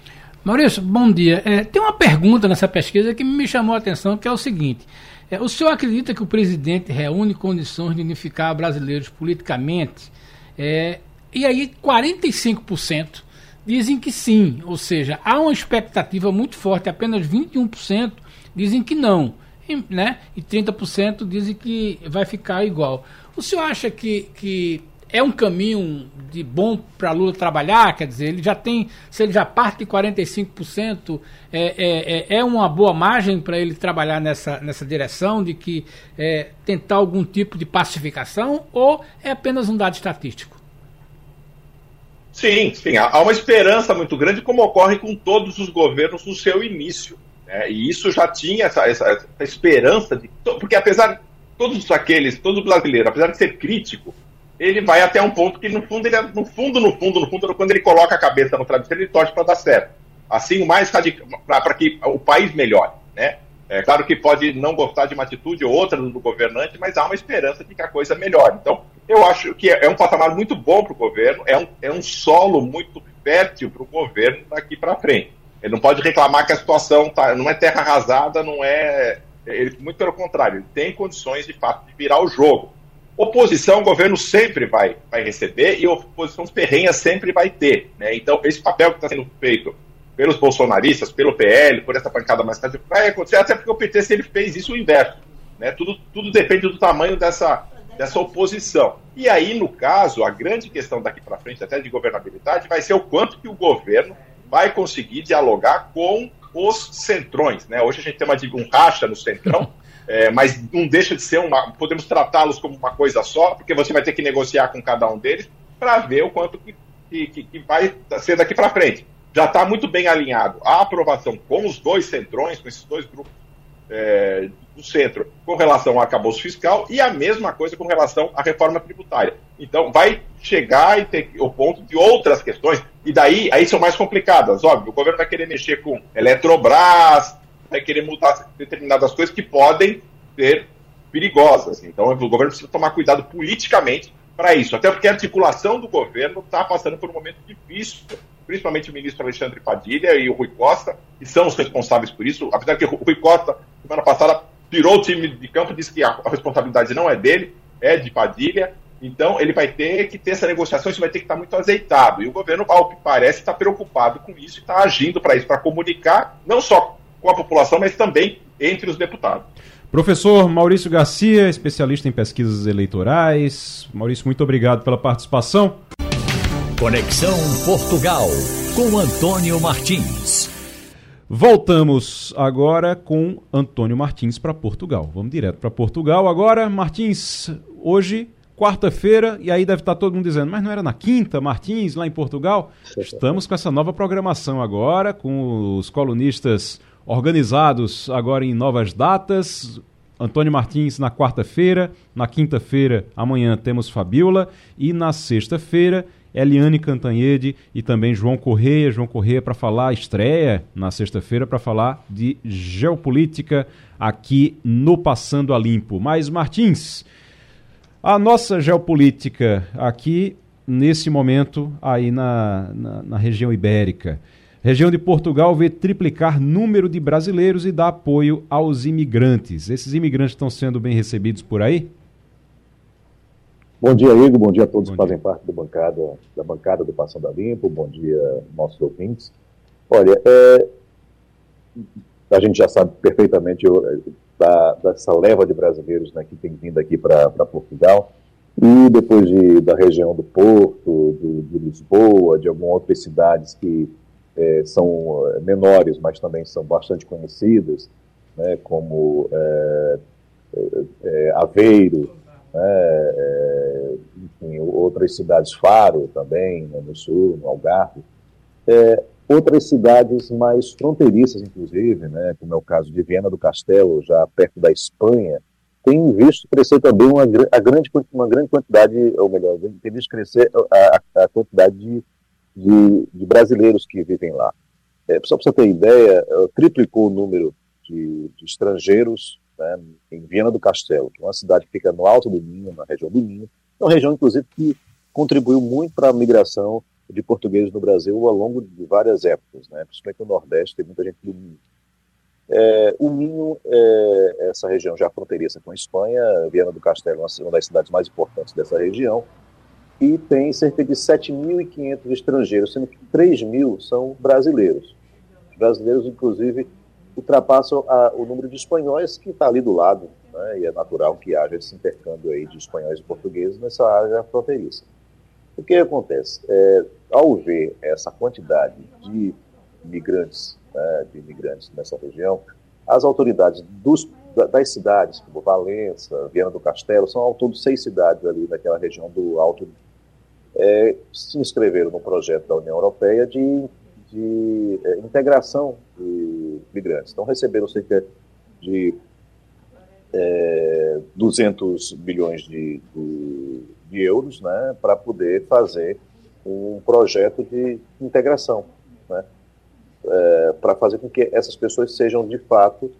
S4: Maurício, bom dia. É, tem uma pergunta nessa pesquisa que me chamou a atenção, que é o seguinte. É, o senhor acredita que o presidente reúne condições de unificar brasileiros politicamente? É, e aí, 45% dizem que sim, ou seja, há uma expectativa muito forte, apenas 21% dizem que não, e, né? e 30% dizem que vai ficar igual. O senhor acha que, que é um caminho de bom para Lula trabalhar, quer dizer, ele já tem, se ele já parte de 45%, é, é, é, é uma boa margem para ele trabalhar nessa, nessa direção de que é, tentar algum tipo de pacificação ou é apenas um dado estatístico?
S6: Sim, sim, há uma esperança muito grande, como ocorre com todos os governos no seu início. Né? E isso já tinha essa, essa, essa esperança de. Porque apesar todos aqueles, todo brasileiro, apesar de ser crítico, ele vai até um ponto que, no fundo, ele, é, no fundo, no fundo, no fundo, quando ele coloca a cabeça no travesseiro, ele torce para dar certo. Assim, o mais radical, para que o país melhore, né? É claro que pode não gostar de uma atitude ou outra do governante, mas há uma esperança de que a coisa melhore. Então, eu acho que é um patamar muito bom para o governo, é um, é um solo muito fértil para o governo daqui para frente. Ele não pode reclamar que a situação tá, não é terra arrasada, não é. Ele, muito pelo contrário, ele tem condições de fato de virar o jogo. Oposição, o governo sempre vai, vai receber e oposição ferrenha sempre vai ter. Né? Então, esse papel que está sendo feito pelos bolsonaristas, pelo PL, por essa pancada mais tarde, vai acontecer, até porque o PT, se ele fez isso, o inverso. Né? Tudo, tudo depende do tamanho dessa, dessa oposição. E aí, no caso, a grande questão daqui para frente, até de governabilidade, vai ser o quanto que o governo vai conseguir dialogar com os centrões. Né? Hoje a gente tem uma, um racha no centrão, é, mas não deixa de ser uma. Podemos tratá-los como uma coisa só, porque você vai ter que negociar com cada um deles para ver o quanto que, que, que vai ser daqui para frente. Já está muito bem alinhado a aprovação com os dois centrões, com esses dois grupos é, do centro, com relação ao arcabouço fiscal, e a mesma coisa com relação à reforma tributária. Então, vai chegar e ter o ponto de outras questões, e daí aí são mais complicadas. Óbvio, o governo vai querer mexer com Eletrobras, vai querer mudar determinadas coisas que podem ser perigosas. Então, o governo precisa tomar cuidado politicamente para isso, até porque a articulação do governo está passando por um momento difícil, principalmente o ministro Alexandre Padilha e o Rui Costa, que são os responsáveis por isso, apesar que o Rui Costa, semana passada, tirou o time de campo, disse que a responsabilidade não é dele, é de Padilha, então ele vai ter que ter essa negociação, isso vai ter que estar muito azeitado. E o governo, ao que parece, está preocupado com isso e está agindo para isso, para comunicar não só com a população, mas também entre os deputados.
S2: Professor Maurício Garcia, especialista em pesquisas eleitorais. Maurício, muito obrigado pela participação.
S1: Conexão Portugal, com Antônio Martins.
S2: Voltamos agora com Antônio Martins para Portugal. Vamos direto para Portugal agora. Martins, hoje, quarta-feira, e aí deve estar todo mundo dizendo, mas não era na quinta, Martins, lá em Portugal? Estamos com essa nova programação agora, com os colunistas organizados agora em novas datas. Antônio Martins na quarta-feira, na quinta-feira, amanhã temos Fabiola e na sexta-feira Eliane Cantanhede e também João Correia. João Correia para falar, estreia na sexta-feira para falar de geopolítica aqui no Passando a Limpo. Mas, Martins, a nossa geopolítica aqui, nesse momento, aí na, na, na região ibérica. Região de Portugal vê triplicar número de brasileiros e dá apoio aos imigrantes. Esses imigrantes estão sendo bem recebidos por aí?
S7: Bom dia, Igor. Bom dia a todos Bom que dia. fazem parte da bancada, da bancada do Passando a Limpo. Bom dia, nossos ouvintes. Olha, é, a gente já sabe perfeitamente da, dessa leva de brasileiros né, que tem vindo aqui para Portugal. E depois de, da região do Porto, do, de Lisboa, de algumas outras cidades que é, são é, menores, mas também são bastante conhecidas, né, como é, é, é Aveiro, né, é, enfim, outras cidades, Faro também, né, no sul, no Algarve, outras cidades mais fronteiriças, inclusive, né, como é o caso de Viena do Castelo, já perto da Espanha, tem visto crescer também uma, a grande, uma grande quantidade, ou melhor, tem visto crescer a, a quantidade de de, de brasileiros que vivem lá. É, só para você ter ideia, triplicou o número de, de estrangeiros né, em Viena do Castelo, que é uma cidade que fica no alto do Minho, na região do Minho, é uma região, inclusive, que contribuiu muito para a migração de portugueses no Brasil ao longo de várias épocas, né, principalmente no Nordeste, tem muita gente do Minho. É, o Minho é essa região já fronteiriça com a Espanha, Viana do Castelo é uma das cidades mais importantes dessa região, e tem cerca de 7.500 estrangeiros, sendo que 3 mil são brasileiros. Os brasileiros, inclusive, ultrapassam a, o número de espanhóis que está ali do lado, né, e é natural que haja esse intercâmbio aí de espanhóis e portugueses nessa área fronteiriça. O que acontece? É, ao ver essa quantidade de imigrantes, né, de imigrantes nessa região, as autoridades dos, das cidades, como Valença, Viana do Castelo, são ao todo seis cidades ali naquela região do Alto é, se inscreveram no projeto da União Europeia de, de é, integração de migrantes. Então, receberam cerca de é, 200 bilhões de, de, de euros né, para poder fazer um projeto de integração, né, é, para fazer com que essas pessoas sejam de fato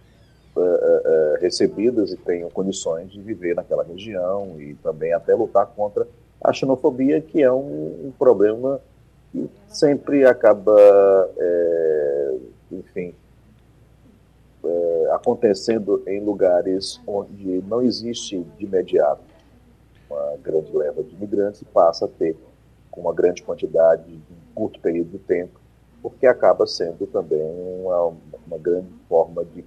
S7: é, é, recebidas e tenham condições de viver naquela região e também até lutar contra a xenofobia, que é um, um problema que sempre acaba, é, enfim, é, acontecendo em lugares onde não existe de imediato uma grande leva de imigrantes e passa a ter com uma grande quantidade em um curto período de tempo, porque acaba sendo também uma, uma grande forma de,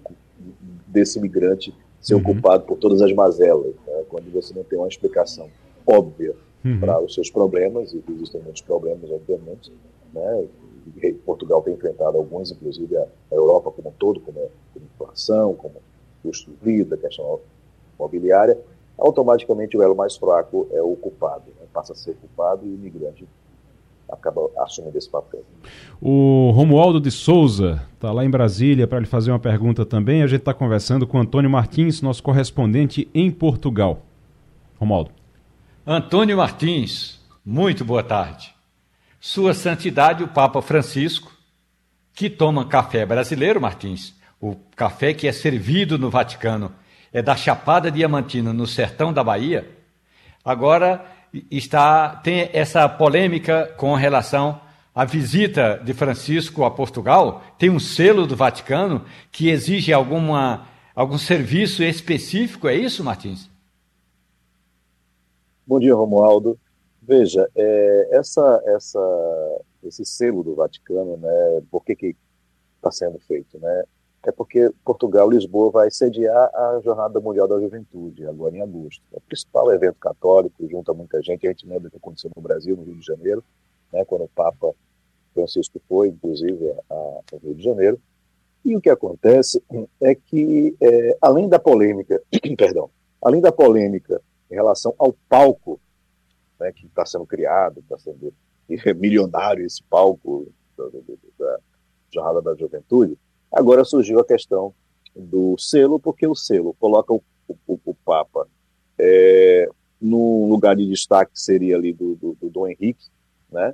S7: desse imigrante ser uhum. ocupado por todas as mazelas, né? quando você não tem uma explicação óbvia uhum. para os seus problemas, e existem muitos problemas, obviamente, né? E Portugal tem enfrentado alguns, inclusive a Europa como um todo, como, como inflação, como custo de vida, questão imobiliária, automaticamente o elo mais fraco é o culpado, né? passa a ser culpado e o imigrante acaba assumindo esse papel.
S2: O Romualdo de Souza está lá em Brasília para lhe fazer uma pergunta também. A gente está conversando com Antônio Martins, nosso correspondente em Portugal. Romualdo.
S3: Antônio Martins, muito boa tarde. Sua Santidade, o Papa Francisco, que toma café brasileiro, Martins, o café que é servido no Vaticano é da Chapada Diamantina, no sertão da Bahia, agora está tem essa polêmica com relação à visita de Francisco a Portugal. Tem um selo do Vaticano que exige alguma, algum serviço específico, é isso, Martins?
S7: Bom dia, Romualdo. Veja, é, essa, essa, esse selo do Vaticano, né, por que está sendo feito? Né? É porque Portugal, Lisboa, vai sediar a Jornada Mundial da Juventude, agora em agosto. É o principal evento católico, junta muita gente. A gente lembra o que aconteceu no Brasil, no Rio de Janeiro, né, quando o Papa Francisco foi, inclusive, ao Rio de Janeiro. E o que acontece é que, é, além da polêmica, perdão, além da polêmica em relação ao palco né, que está sendo criado, está sendo milionário esse palco da, da Jornada da Juventude, agora surgiu a questão do selo, porque o selo coloca o, o, o Papa é, no lugar de destaque que seria ali do, do, do Dom Henrique, né?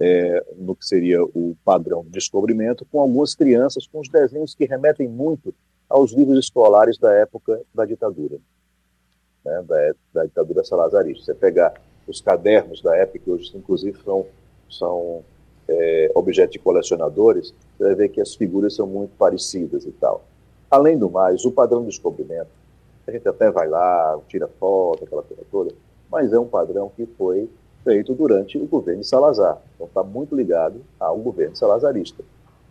S7: É, no que seria o padrão de descobrimento, com algumas crianças com os desenhos que remetem muito aos livros escolares da época da ditadura, né, da, da, ditadura salazarista. Você pegar os cadernos da época, que hoje inclusive são, são é, objeto de colecionadores, você vai ver que as figuras são muito parecidas e tal. Além do mais, o padrão de descobrimento, a gente até vai lá, tira foto, aquela coisa toda, mas é um padrão que foi feito durante o governo de Salazar. Então está muito ligado ao governo salazarista.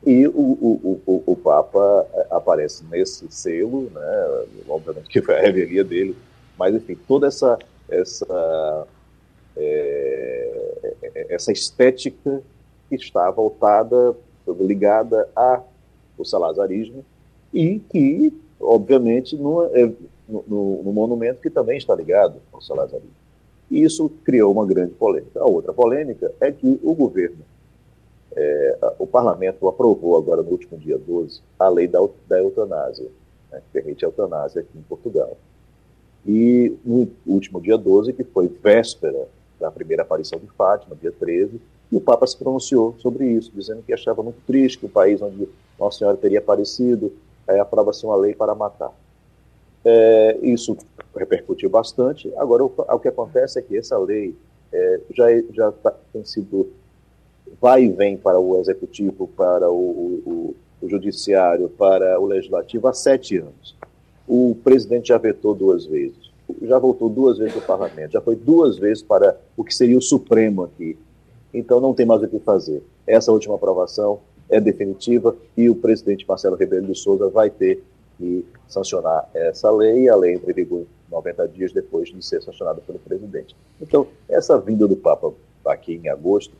S7: E o, o, o, o, Papa é, aparece nesse selo, né, obviamente que foi a revelia dele, mas enfim, toda essa, essa, é, essa estética que está voltada, ligada ao salazarismo e que, obviamente, no, é, no, no, monumento que também está ligado ao salazarismo. E isso criou uma grande polêmica. A outra polêmica é que o governo, é, o parlamento aprovou agora no último dia 12 a lei da, da eutanásia, né, que permite a eutanásia aqui em Portugal. E no último dia 12, que foi véspera da primeira aparição de Fátima, dia 13, e o Papa se pronunciou sobre isso, dizendo que achava muito triste que o país onde Nossa Senhora teria aparecido é, aprova-se uma lei para matar. É, isso repercutiu bastante. Agora, o, o, que acontece é que essa lei é, já, já tá, tem sido vai e vem para o executivo, para o, o, o judiciário, para o legislativo há sete anos. O presidente já vetou duas vezes, já voltou duas vezes para o parlamento, já foi duas vezes para o que seria o Supremo aqui. Então não tem mais o que fazer. Essa última aprovação é definitiva e o presidente Marcelo Rebelo de Souza vai ter que sancionar essa lei e a lei entra em vigor 90 dias depois de ser sancionada pelo presidente. Então, essa vinda do Papa aqui em agosto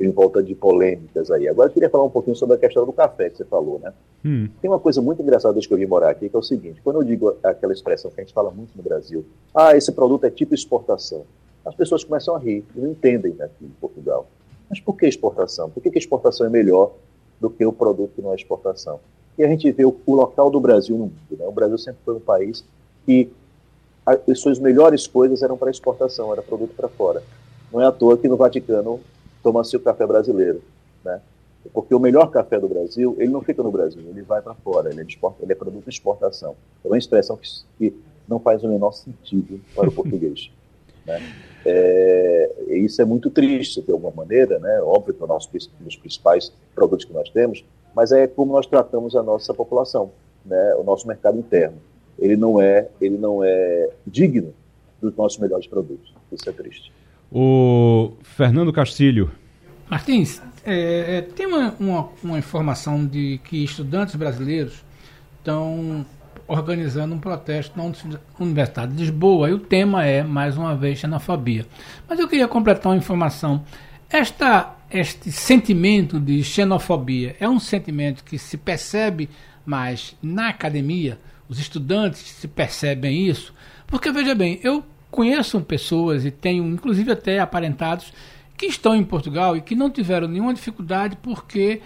S7: em volta de polêmicas aí. Agora eu queria falar um pouquinho sobre a questão do café que você falou, né? Hum. Tem uma coisa muito engraçada desde que eu vim morar aqui, que é o seguinte, quando eu digo aquela expressão que a gente fala muito no Brasil, ah, esse produto é tipo exportação, as pessoas começam a rir não entendem aqui em Portugal. Mas por que exportação? Por que, que exportação é melhor do que o produto que não é exportação? E a gente vê o, o local do Brasil no mundo. Né? O Brasil sempre foi um país que as suas melhores coisas eram para exportação, era produto para fora. Não é à toa que no Vaticano toma-se o café brasileiro, né? Porque o melhor café do Brasil, ele não fica no Brasil, ele vai para fora, ele é, exporta, ele é, produto de exportação. É uma expressão que, que não faz o menor sentido para o português. Né? É, isso é muito triste, de alguma maneira, né? óbvio que é um dos principais produtos que nós temos, mas é como nós tratamos a nossa população, né? o nosso mercado interno. Ele não é, ele não é digno dos nossos melhores produtos. Isso é triste.
S2: O Fernando Castilho.
S4: Martins, é, é, tem uma, uma, uma, informação de que estudantes brasileiros estão organizando um protesto na Universidade de Lisboa e o tema é, mais uma vez, xenofobia. Mas eu queria completar uma informação. Esta, este sentimento de xenofobia é um sentimento que se percebe mais na academia, os estudantes se percebem isso, porque veja bem, eu conheço pessoas e tenho inclusive até aparentados que estão em Portugal e que não tiveram nenhuma dificuldade porque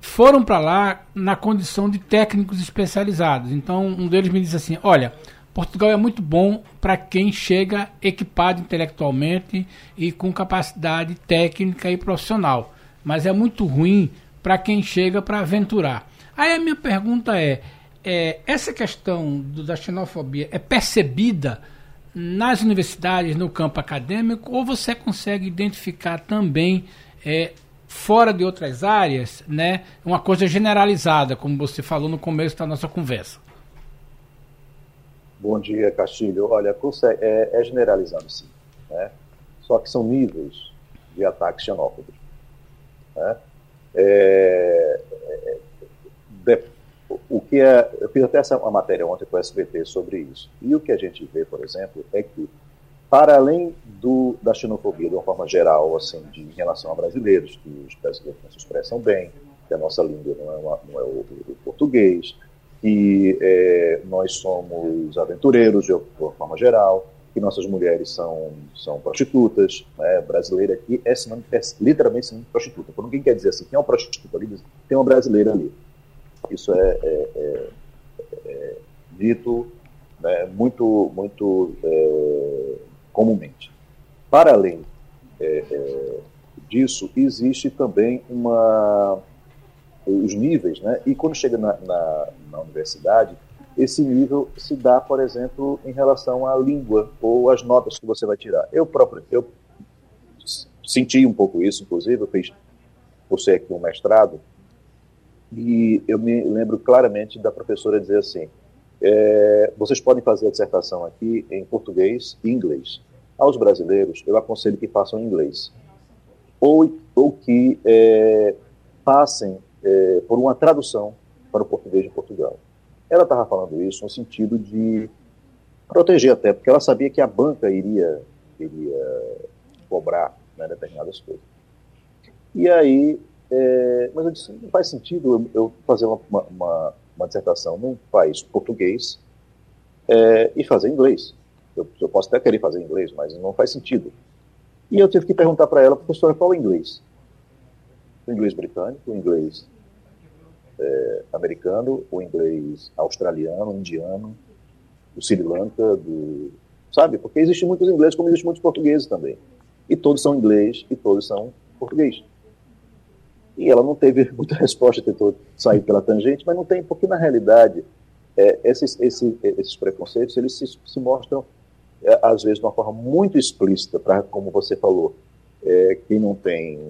S4: foram para lá na condição de técnicos especializados. Então, um deles me disse assim: Olha, Portugal é muito bom para quem chega equipado intelectualmente e com capacidade técnica e profissional, mas é muito ruim para quem chega para aventurar. Aí a minha pergunta é, é essa questão do, da xenofobia é percebida nas universidades, no campo acadêmico, ou você consegue identificar também é, fora de outras áreas, né, uma coisa generalizada, como você falou no começo da nossa conversa?
S7: Bom dia, Castilho. Olha, é, é generalizado sim, né? só que são níveis de ataques xenófobos. Né? É, é, de, o que é, eu fiz até essa, uma matéria ontem com o SBT sobre isso. E o que a gente vê, por exemplo, é que para além do, da xenofobia de uma forma geral, assim, de, em relação a brasileiros, que os brasileiros não se expressam bem, que a nossa língua não é, uma, não é o, o, português, que é, nós somos aventureiros de uma forma geral, que nossas mulheres são, são prostitutas, né? brasileira aqui é, é literalmente prostituta. Por ninguém quer dizer assim, tem uma prostituta ali, tem uma brasileira ali. Isso é, é, é, é dito né, muito, muito é, comumente. Para além é, é, disso, existe também uma os níveis, né? E quando chega na, na, na universidade, esse nível se dá, por exemplo, em relação à língua ou às notas que você vai tirar. Eu próprio, eu senti um pouco isso, inclusive, eu fiz, por ser aqui um mestrado, e eu me lembro claramente da professora dizer assim, é, vocês podem fazer a dissertação aqui em português e inglês. Aos brasileiros, eu aconselho que façam em inglês. Ou, ou que é, passem é, por uma tradução para o português de Portugal. Ela estava falando isso no sentido de proteger até, porque ela sabia que a banca iria, iria cobrar né, determinadas coisas. E aí, é, mas eu disse, não faz sentido eu, fazer uma, uma, uma, dissertação num país português é, e fazer inglês. Eu, eu, posso até querer fazer inglês, mas não faz sentido. E eu tive que perguntar para ela, professora, qual é o inglês? O inglês britânico, o inglês é, americano, o inglês australiano, indiano, do Sri Lanka, do, sabe? Porque existem muitos ingleses como existem muitos portugueses também. E todos são inglês e todos são português. E ela não teve muita resposta, tentou sair pela tangente, mas não tem, porque na realidade é, esses, esses, esses preconceitos eles se, se mostram é, às vezes de uma forma muito explícita para, como você falou, é, quem não tem,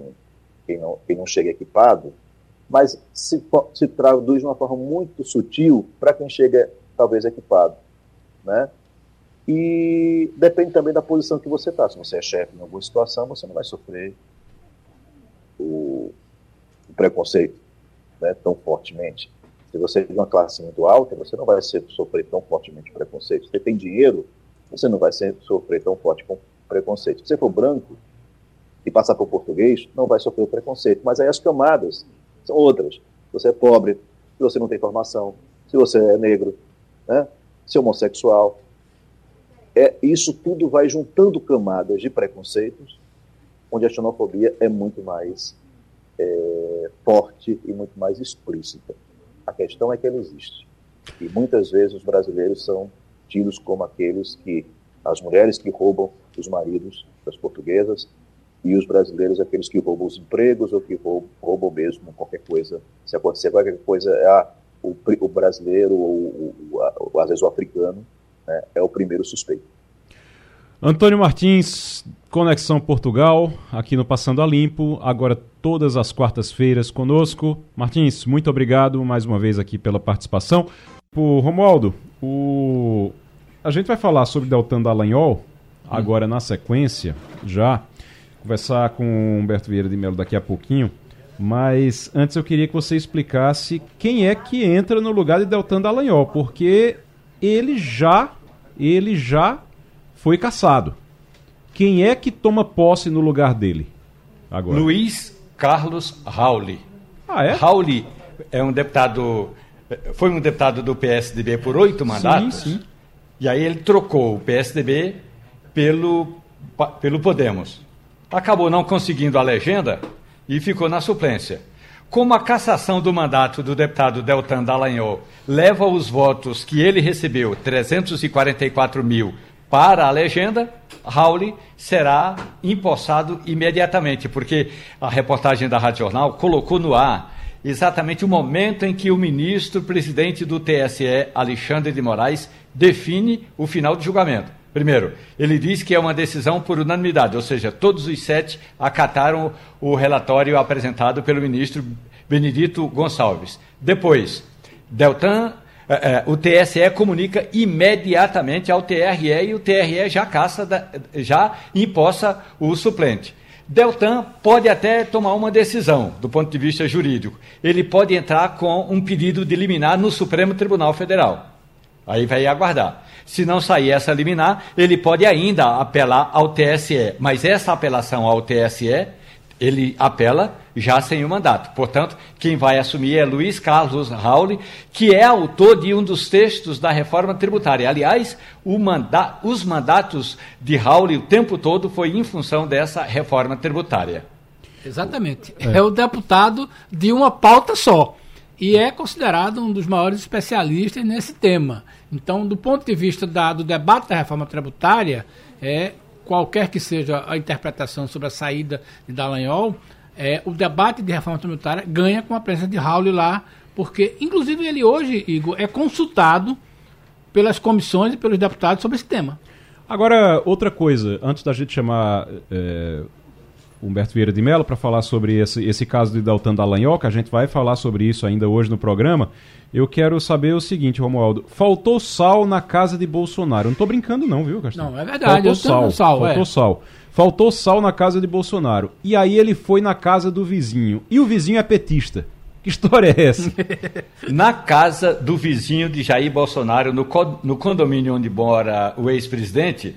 S7: quem não, quem não chega equipado, mas se, se traduz de uma forma muito sutil para quem chega, talvez, equipado. Né? E depende também da posição que você está. Se você é chefe em alguma situação, você não vai sofrer preconceito né, tão fortemente. Se você é de uma classe muito alta, você não vai ser, sofrer tão fortemente preconceito. Se você tem dinheiro, você não vai ser, sofrer tão forte com preconceito. Se você for branco e passar por português, não vai sofrer preconceito. Mas aí as camadas são outras. Se você é pobre, se você não tem formação, se você é negro, né? se é homossexual. É, isso tudo vai juntando camadas de preconceitos, onde a xenofobia é muito mais é, forte e muito mais explícita. A questão é que ela existe. E muitas vezes os brasileiros são tidos como aqueles que, as mulheres que roubam os maridos das portuguesas, e os brasileiros aqueles que roubam os empregos ou que roubam, roubam mesmo qualquer coisa. Se acontecer qualquer coisa, é a, o, o, brasileiro ou, o, às vezes o africano né, é o primeiro suspeito.
S2: Antônio Martins, Conexão Portugal, aqui no Passando a Limpo, agora todas as quartas-feiras conosco. Martins, muito obrigado mais uma vez aqui pela participação. Por Romualdo, o... a gente vai falar sobre Deltan Dallagnol, agora na sequência, já conversar com o Humberto Vieira de Melo daqui a pouquinho, mas antes eu queria que você explicasse quem é que entra no lugar de Deltan Dallagnol, porque ele já, ele já foi caçado. Quem é que toma posse no lugar dele agora?
S3: Luiz Carlos Rauli.
S2: Ah, é?
S3: Rauli é um deputado, foi um deputado do PSDB por oito mandatos.
S2: Sim, sim.
S3: E aí ele trocou o PSDB pelo, pelo Podemos acabou não conseguindo a legenda e ficou na suplência. Como a cassação do mandato do deputado Deltan Dallagnol leva os votos que ele recebeu, 344 mil, para a legenda, Raul será empossado imediatamente, porque a reportagem da Rádio Jornal colocou no ar exatamente o momento em que o ministro presidente do TSE, Alexandre de Moraes, define o final do julgamento. Primeiro, ele diz que é uma decisão por unanimidade, ou seja, todos os sete acataram o relatório apresentado pelo ministro Benedito Gonçalves. Depois, Deltan, o TSE comunica imediatamente ao TRE e o TRE já caça, da, já imposta o suplente. Deltan pode até tomar uma decisão do ponto de vista jurídico. Ele pode entrar com um pedido de liminar no Supremo Tribunal Federal. Aí vai aguardar. Se não sair essa liminar, ele pode ainda apelar ao TSE. Mas essa apelação ao TSE, ele apela já sem o mandato. Portanto, quem vai assumir é Luiz Carlos Rauli, que é autor de um dos textos da reforma tributária. Aliás, manda os mandatos de Rauli o tempo todo foi em função dessa reforma tributária.
S4: Exatamente. É. é o deputado de uma pauta só e é considerado um dos maiores especialistas nesse tema. Então, do ponto de vista da, do debate da reforma tributária, é qualquer que seja a interpretação sobre a saída de Dallagnol, é, o debate de reforma tributária ganha com a presença de Raul lá, porque, inclusive, ele hoje, Igor, é consultado pelas comissões e pelos deputados sobre esse tema.
S2: Agora, outra coisa, antes da gente chamar é, Humberto Vieira de Mello para falar sobre esse, esse caso de Daltan Dallagnol, que a gente vai falar sobre isso ainda hoje no programa, eu quero saber o seguinte, Romualdo. Faltou sal na casa de Bolsonaro. Eu não estou brincando não, viu, Castelo?
S4: Não, é verdade.
S2: Faltou sal, sal. Faltou é. sal. Faltou sal na casa de Bolsonaro. E aí ele foi na casa do vizinho. E o vizinho é petista. Que história é essa?
S3: Na casa do vizinho de Jair Bolsonaro, no, no condomínio onde mora o ex-presidente,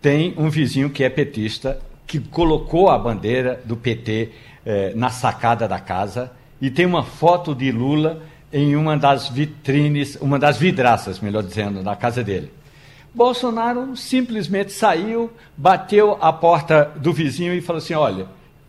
S3: tem um vizinho que é petista, que colocou a bandeira do PT eh, na sacada da casa e tem uma foto de Lula em uma das vitrines, uma das vidraças, melhor dizendo, na casa dele. Bolsonaro simplesmente saiu, bateu a porta do vizinho e falou assim: Olha,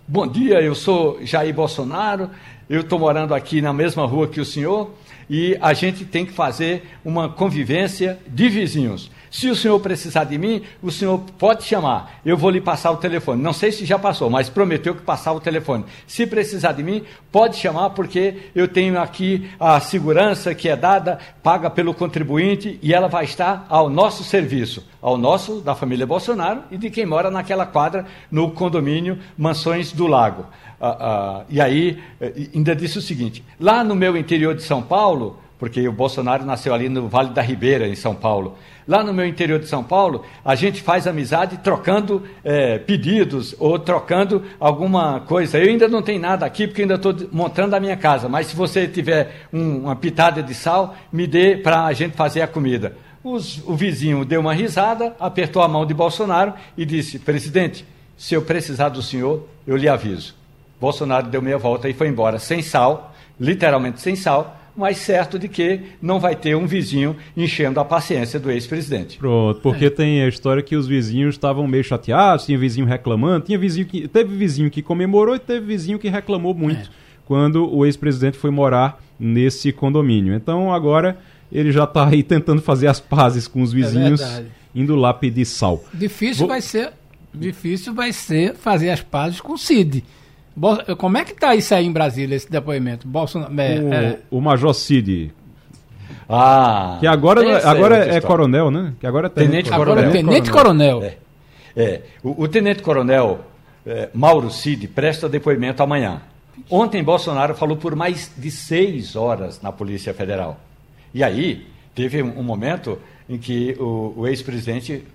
S3: bom dia, eu sou Jair Bolsonaro, eu estou morando aqui na mesma rua que o senhor e a gente tem que fazer uma convivência de vizinhos. Se o senhor precisar de mim, o senhor pode chamar. Eu vou lhe passar o telefone. Não sei se já passou, mas prometeu que passar o telefone. Se precisar de mim, pode chamar, porque eu tenho aqui a segurança que é dada, paga pelo contribuinte, e ela vai estar ao nosso serviço, ao nosso, da família Bolsonaro, e de quem mora naquela quadra no condomínio Mansões do Lago. Ah, ah, e aí, eh, ainda disse o seguinte: lá no meu interior de São Paulo, porque o Bolsonaro nasceu ali no Vale da Ribeira, em São Paulo. Lá no meu interior de São Paulo, a gente faz amizade trocando é, pedidos ou trocando alguma coisa. Eu ainda não tenho nada aqui porque ainda estou montando a minha casa, mas se você tiver um, uma pitada de sal, me dê para a gente fazer a comida. Os, o vizinho deu uma risada, apertou a mão de Bolsonaro e disse: Presidente, se eu precisar do senhor, eu lhe aviso. Bolsonaro deu meia volta e foi embora, sem sal, literalmente sem sal mas certo de que não vai ter um vizinho enchendo a paciência do ex-presidente.
S2: Pronto, porque é. tem a história que os vizinhos estavam meio chateados, tinha vizinho reclamando, tinha vizinho que teve vizinho que comemorou e teve vizinho que reclamou muito é. quando o ex-presidente foi morar nesse condomínio. Então agora ele já está aí tentando fazer as pazes com os é vizinhos, é indo lá pedir sal.
S4: Difícil Vou... vai ser, difícil vai ser fazer as pazes com o Cid. Como é que está isso aí em Brasília, esse depoimento? Bolsonaro,
S2: é, o, é... o Major Cid. Ah, que agora, agora é, é coronel, né? Que agora é
S4: tenente, tenente coronel. Agora é tenente coronel.
S3: É, é. O, o, tenente coronel é, Mauro Cid presta depoimento amanhã. Ontem Bolsonaro falou por mais de seis horas na Polícia Federal. E aí teve um, um momento em que o, o ex-presidente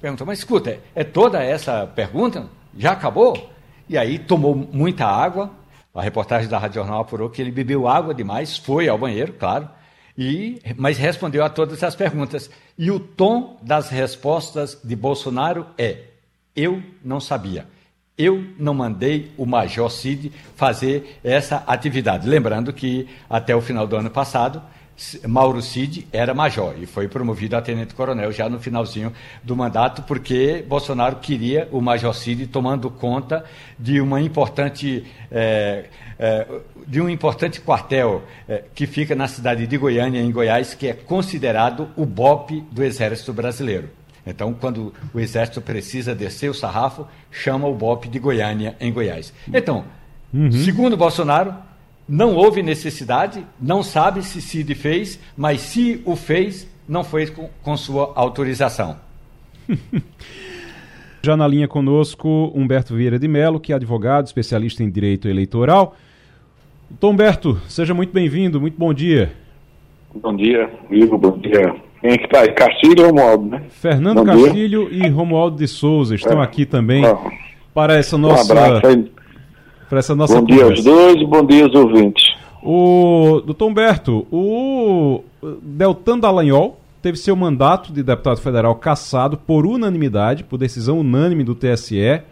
S3: perguntou: Mas escuta, é toda essa pergunta? Já acabou? E aí tomou muita água. A reportagem da Rádio Jornal apurou que ele bebeu água demais, foi ao banheiro, claro, e, mas respondeu a todas as perguntas. E o tom das respostas de Bolsonaro é: eu não sabia. Eu não mandei o Major Cid fazer essa atividade. Lembrando que até o final do ano passado, Mauro Cid era major e foi promovido a tenente-coronel já no finalzinho do mandato, porque Bolsonaro queria o Major Cid tomando conta de uma importante. É, é, de um importante quartel é, que fica na cidade de Goiânia, em Goiás, que é considerado o BOP do Exército Brasileiro. Então, quando o Exército precisa descer o sarrafo, chama o BOP de Goiânia, em Goiás. Então, uhum. segundo Bolsonaro, não houve necessidade, não sabe se Cid fez, mas se o fez, não foi com, com sua autorização.
S2: Já na linha conosco, Humberto Vieira de Mello, que é advogado, especialista em direito eleitoral. Tom Humberto, seja muito bem-vindo, muito bom dia.
S8: Bom dia, Igor, bom dia. Quem é que está aí? Castilho e Romualdo, né?
S2: Fernando bom Castilho dia. e Romualdo de Souza estão é. aqui também para essa nossa... Um abraço aí
S8: para essa nossa Bom conversa. dia aos dois e bom dia aos ouvintes.
S2: O doutor Humberto, o Deltan Dallagnol teve seu mandato de deputado federal cassado por unanimidade, por decisão unânime do TSE,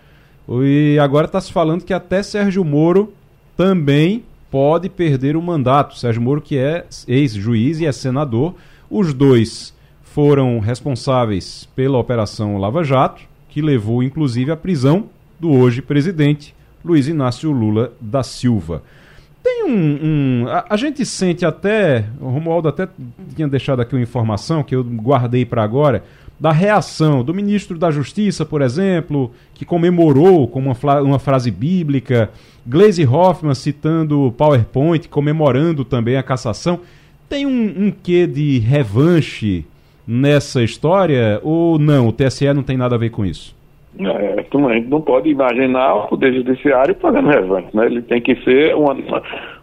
S2: e agora está se falando que até Sérgio Moro também pode perder o mandato. Sérgio Moro, que é ex-juiz e é senador, os dois foram responsáveis pela Operação Lava Jato, que levou inclusive à prisão do hoje presidente Luiz Inácio Lula da Silva. Tem um. um a, a, gente sente até. O Romualdo até tinha deixado aqui uma informação que eu guardei para agora. Da reação do ministro da Justiça, por exemplo, que comemorou com uma, uma frase bíblica, Glaze Hoffman citando o PowerPoint, comemorando também a cassação. Tem um, um quê de revanche nessa história ou não? O TSE não tem nada a ver com isso?
S8: É, então a gente não pode imaginar o Poder Judiciário fazendo revanche. Né? Ele tem que ser uma,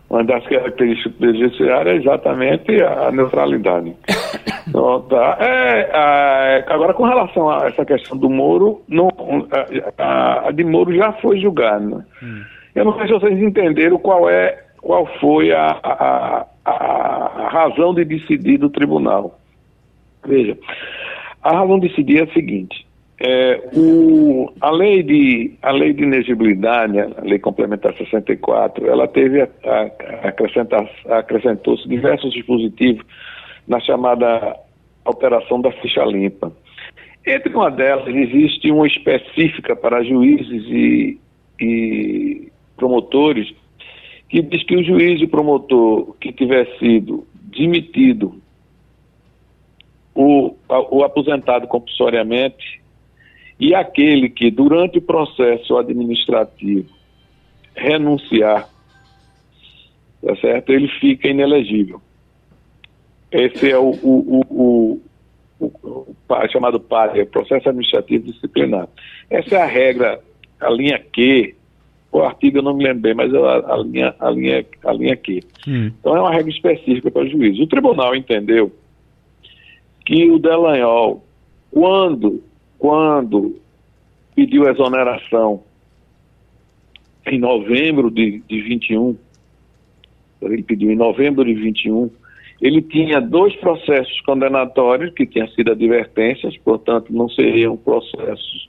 S8: uma das características do Poder Judiciário é exatamente a neutralidade. Então, tá. é, agora, com relação a essa questão do Moro, não, a, a de Moro já foi julgada. Né? Hum. Eu não sei se vocês entenderam qual, é, qual foi a, a, a razão de decidir do tribunal. Veja, a razão de decidir é a seguinte. É, o, a, lei de, a lei de inegibilidade, a lei complementar 64, ela teve, a, a, acrescentou-se diversos dispositivos na chamada alteração da ficha limpa. Entre uma delas, existe uma específica para juízes e, e promotores, que diz que o juiz e promotor que tiver sido demitido o, o aposentado compulsoriamente e aquele que, durante o processo administrativo, renunciar, tá certo? ele fica inelegível. Esse é o, o, o, o chamado PAD, Processo Administrativo Disciplinar. Essa é a regra, a linha Q, o artigo eu não me lembro bem, mas a, a linha, a, linha, a linha Q. Hum. Então é uma regra específica para o juiz. O tribunal entendeu que o Delanhol, quando quando pediu exoneração em novembro de, de 21, ele pediu em novembro de 21, ele tinha dois processos condenatórios que tinham sido advertências, portanto não seriam processos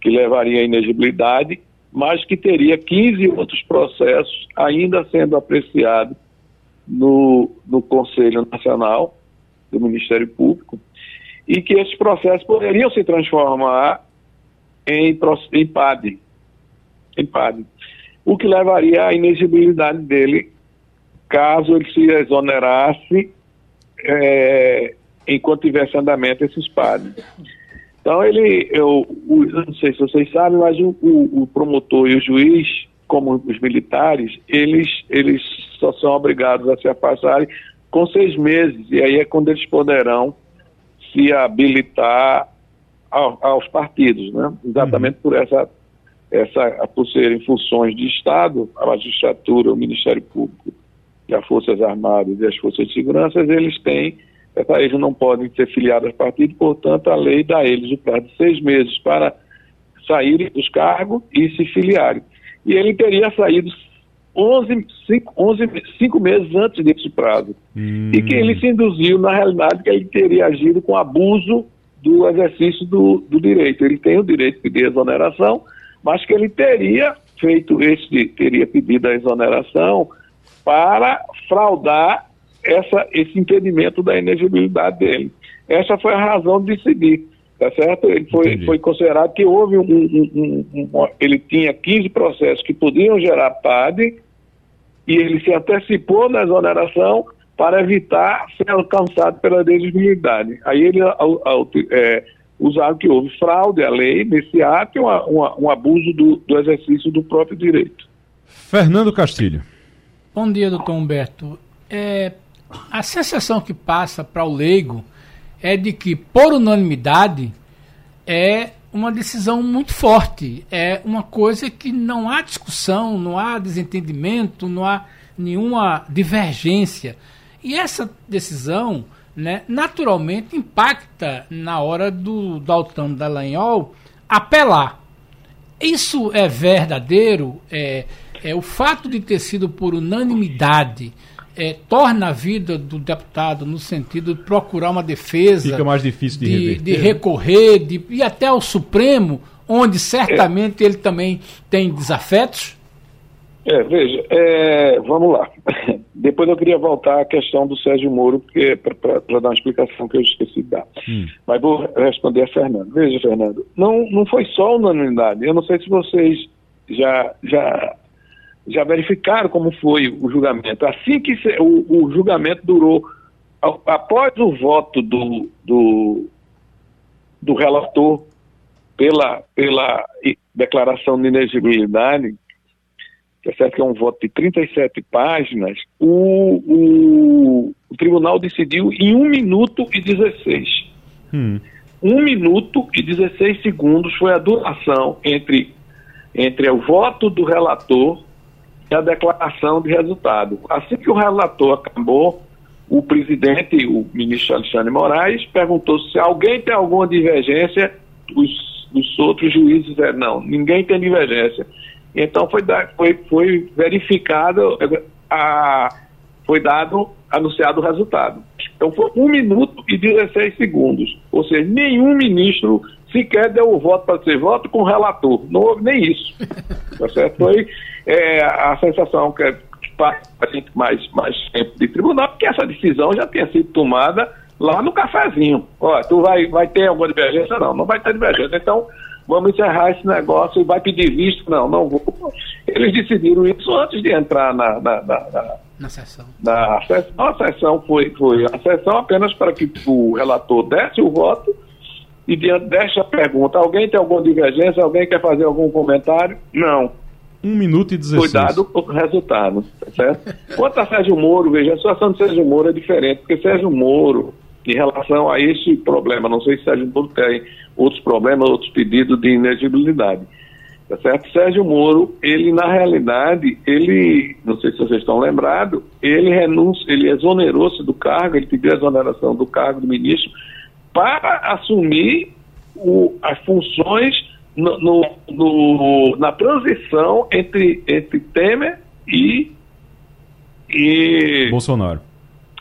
S8: que levariam à inegibilidade, mas que teria 15 outros processos ainda sendo apreciados no, no Conselho Nacional do Ministério Público, e que esses processos poderiam se transformar em, em PAD, em PAD, o que levaria à inexigibilidade dele caso ele se exonerasse é, enquanto tivesse andamento esses PAD. Então ele, eu, eu, não sei se vocês sabem, mas o, o, o, promotor e o juiz, como os militares, eles, eles só são obrigados a se afastarem com seis meses, e aí é quando eles poderão se habilitar ao, aos partidos, né? exatamente uhum. por essa, essa, por serem funções de Estado, a magistratura, o Ministério Público e as Forças Armadas e as Forças de Segurança, eles têm, eles não podem ser filiados aos partidos, portanto, a lei dá a eles o prazo de seis meses para saírem dos cargos e se filiarem. E ele teria saído 11, 5, 11, 5 meses antes desse prazo. Hum. E que ele se induziu, na realidade, que ele teria agido com abuso do exercício do, do direito. Ele tem o direito de pedir exoneração, mas que ele teria feito esse, teria pedido a exoneração para fraudar essa, esse impedimento da inegibilidade dele. Essa foi a razão de seguir, tá certo? Ele foi, foi considerado que houve um, um, um, um, ele tinha 15 processos que podiam gerar PAD e ele se antecipou na exoneração para evitar ser alcançado pela desembilidade. Aí ele é, usaram que houve fraude à lei nesse ato e uma, uma, um abuso do, do, exercício do próprio direito.
S2: Fernando Castilho.
S4: Bom dia, doutor Humberto. É, a sensação que passa para o leigo é de que, por unanimidade, é uma decisão muito forte. É uma coisa que não há discussão, não há desentendimento, não há nenhuma divergência. E essa decisão, né, naturalmente, impacta na hora do Dalton Dallagnol apelar. Isso é verdadeiro? É, é o fato de ter sido por unanimidade é, torna a vida do deputado no sentido de procurar uma defesa,
S2: fica mais difícil de,
S4: de,
S2: reverter,
S4: de né? recorrer, de ir até ao Supremo, onde certamente é. ele também tem desafetos.
S8: É, veja, é, vamos lá. Depois eu queria voltar à questão do Sérgio Moro, para dar uma explicação que eu esqueci de dar. Hum. Mas vou responder a Fernando. Veja, Fernando, não, não foi só unanimidade. Eu não sei se vocês já, já já verificaram como foi o julgamento. Assim que o, o, julgamento durou, após o voto do, do, do relator pela, pela declaração de inexigibilidade, tá certo que é um voto de 37 páginas, o, o, o tribunal decidiu em 1 minuto e 16. Hum. 1 minuto e 16 segundos foi a duração entre, entre o voto do relator e a declaração de resultado. Assim que o relator acabou, o presidente, o ministro Alexandre Moraes, perguntou se alguém tem alguma divergência, os, os outros juízes disseram, não, ninguém tem divergência. Então foi, foi, foi verificado, a, foi dado, anunciado o resultado. Então foi 1 minuto e 16 segundos. Ou seja, nenhum ministro sequer deu o voto para ser voto com o relator. Não houve nem isso. Tá certo? Foi é, a sensação que a gente mais, mais tempo de tribunal, porque essa decisão já tinha sido tomada lá no cafezinho. Olha, tu vai, vai ter alguma divergência? Não, não vai ter divergência. Então, vamos encerrar esse negócio e vai pedir visto? Não, não vou. Eles decidiram isso antes de entrar na, na, na, na,
S4: na sessão.
S8: Na sessão, a sessão foi, foi a sessão apenas para que o relator desse o voto e diante desta pergunta, alguém tem alguma divergência? Alguém quer fazer algum comentário? Não.
S2: Um minuto e 16.
S8: Cuidado com o resultado, tá certo? Quanto a Sérgio Moro, veja, a situação de Sérgio Moro é diferente, porque Sérgio Moro, em relação a esse problema, não sei se Sérgio Moro tem outros problemas, outros pedidos de inegibilidade, tá certo? Sérgio Moro, ele na realidade, ele, não sei se vocês estão lembrados, ele renuncia, ele exonerou-se do cargo, ele pediu a exoneração do cargo do ministro para assumir o, as funções no, no, no, na transição entre, entre Temer e, e
S2: Bolsonaro.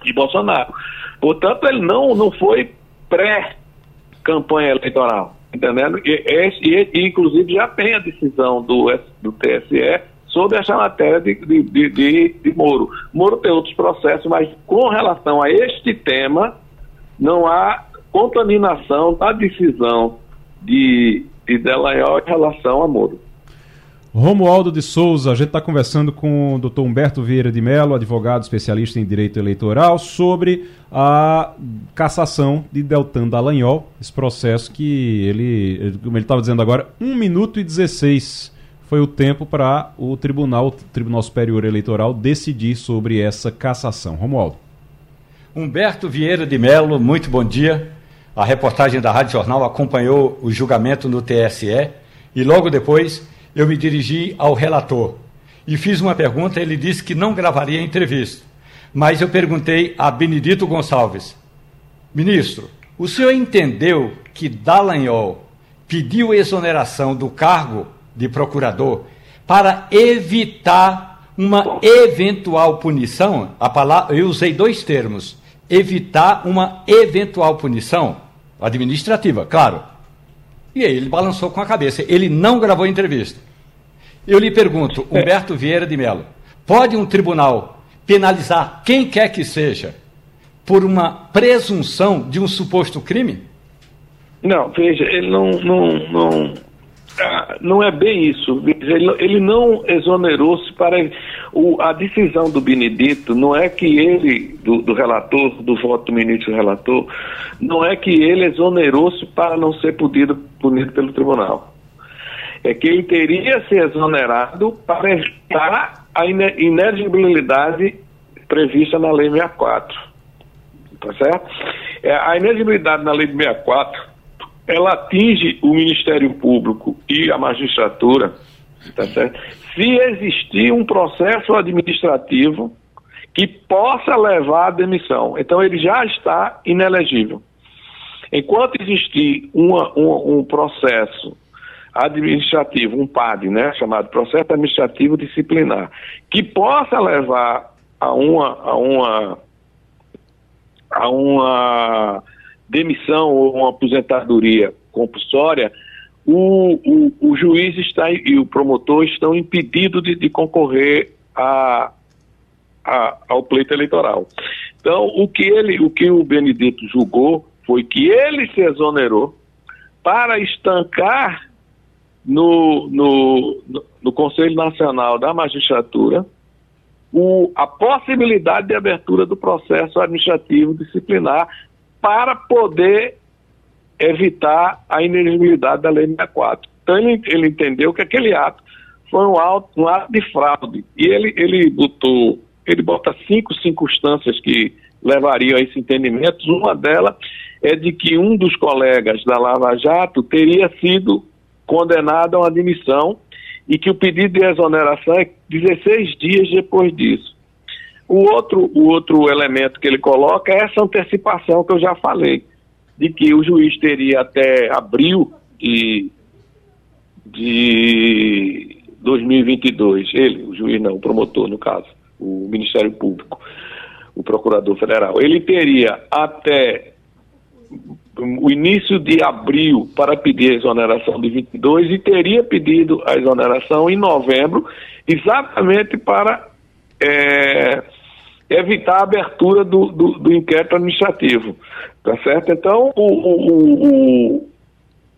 S8: E Bolsonaro. Portanto, ele não, não foi pré-campanha eleitoral, entendendo? E, e, e, inclusive, já tem a decisão do, do TSE sobre essa matéria de, de, de, de, de Moro. Moro tem outros processos, mas com relação a este tema, não há contaminação da decisão de e Delanhol em relação a Moro.
S2: Romualdo de Souza, a gente está conversando com o doutor Humberto Vieira de Mello, advogado especialista em direito eleitoral, sobre a cassação de Deltan Dallagnol, esse processo que ele, como ele estava dizendo agora, 1 minuto e 16 foi o tempo para o Tribunal, o Tribunal Superior Eleitoral decidir sobre essa cassação. Romualdo.
S3: Humberto Vieira de Mello, muito bom dia. A reportagem da Rádio Jornal acompanhou o julgamento no TSE e logo depois eu me dirigi ao relator e fiz uma pergunta. Ele disse que não gravaria a entrevista, mas eu perguntei a Benedito Gonçalves: Ministro, o senhor entendeu que Dallagnol pediu exoneração do cargo de procurador para evitar uma eventual punição? A palavra, eu usei dois termos: evitar uma eventual punição administrativa, claro. E aí ele balançou com a cabeça. Ele não gravou a entrevista. Eu lhe pergunto, é. Humberto Vieira de Mello, pode um tribunal penalizar quem quer que seja por uma presunção de um suposto crime?
S8: Não, veja, ele não, não, não, ah, não é bem isso. Ele, ele não exonerou-se para. O, a decisão do Benedito não é que ele, do, do, relator, do voto do ministro relator, não é que ele exonerou-se para não ser punido, punido pelo tribunal. É que ele teria se exonerado para evitar a ineligibilidade prevista na Lei 64. Tá certo? É, a ineligibilidade na Lei 64 ela atinge o Ministério Público e a magistratura, tá certo? Se existir um processo administrativo que possa levar à demissão. Então, ele já está inelegível. Enquanto existir uma, um processo administrativo, um PAD, né, chamado processo administrativo disciplinar, que possa levar a uma, a uma, a uma demissão ou uma aposentadoria compulsória, o, o, o juiz está e o promotor estão impedidos de, de concorrer a, a, ao pleito eleitoral. Então, o que, ele, o que o Benedito julgou foi que ele se exonerou para estancar no, no, no Conselho Nacional da Magistratura o, a possibilidade de abertura do processo administrativo disciplinar para poder evitar a ineligibilidade da Lei 64. Então ele, ele entendeu que aquele ato foi um, ato, um ato de fraude e ele, ele botou, ele bota cinco circunstâncias que levariam a esse entendimento. Uma delas é de que um dos colegas da Lava Jato teria sido condenado a uma admissão e que o pedido de exoneração é 16 dias depois disso. O outro, o outro elemento que ele coloca é essa antecipação que eu já falei, de que o juiz teria até abril de, de 2022, ele, o juiz não, o promotor no caso, o Ministério Público, o Procurador Federal, ele teria até o início de abril para pedir a exoneração de 22 e teria pedido a exoneração em novembro, exatamente para é, evitar a abertura do, do, do, inquérito administrativo. Tá certo? Então, o, o, o,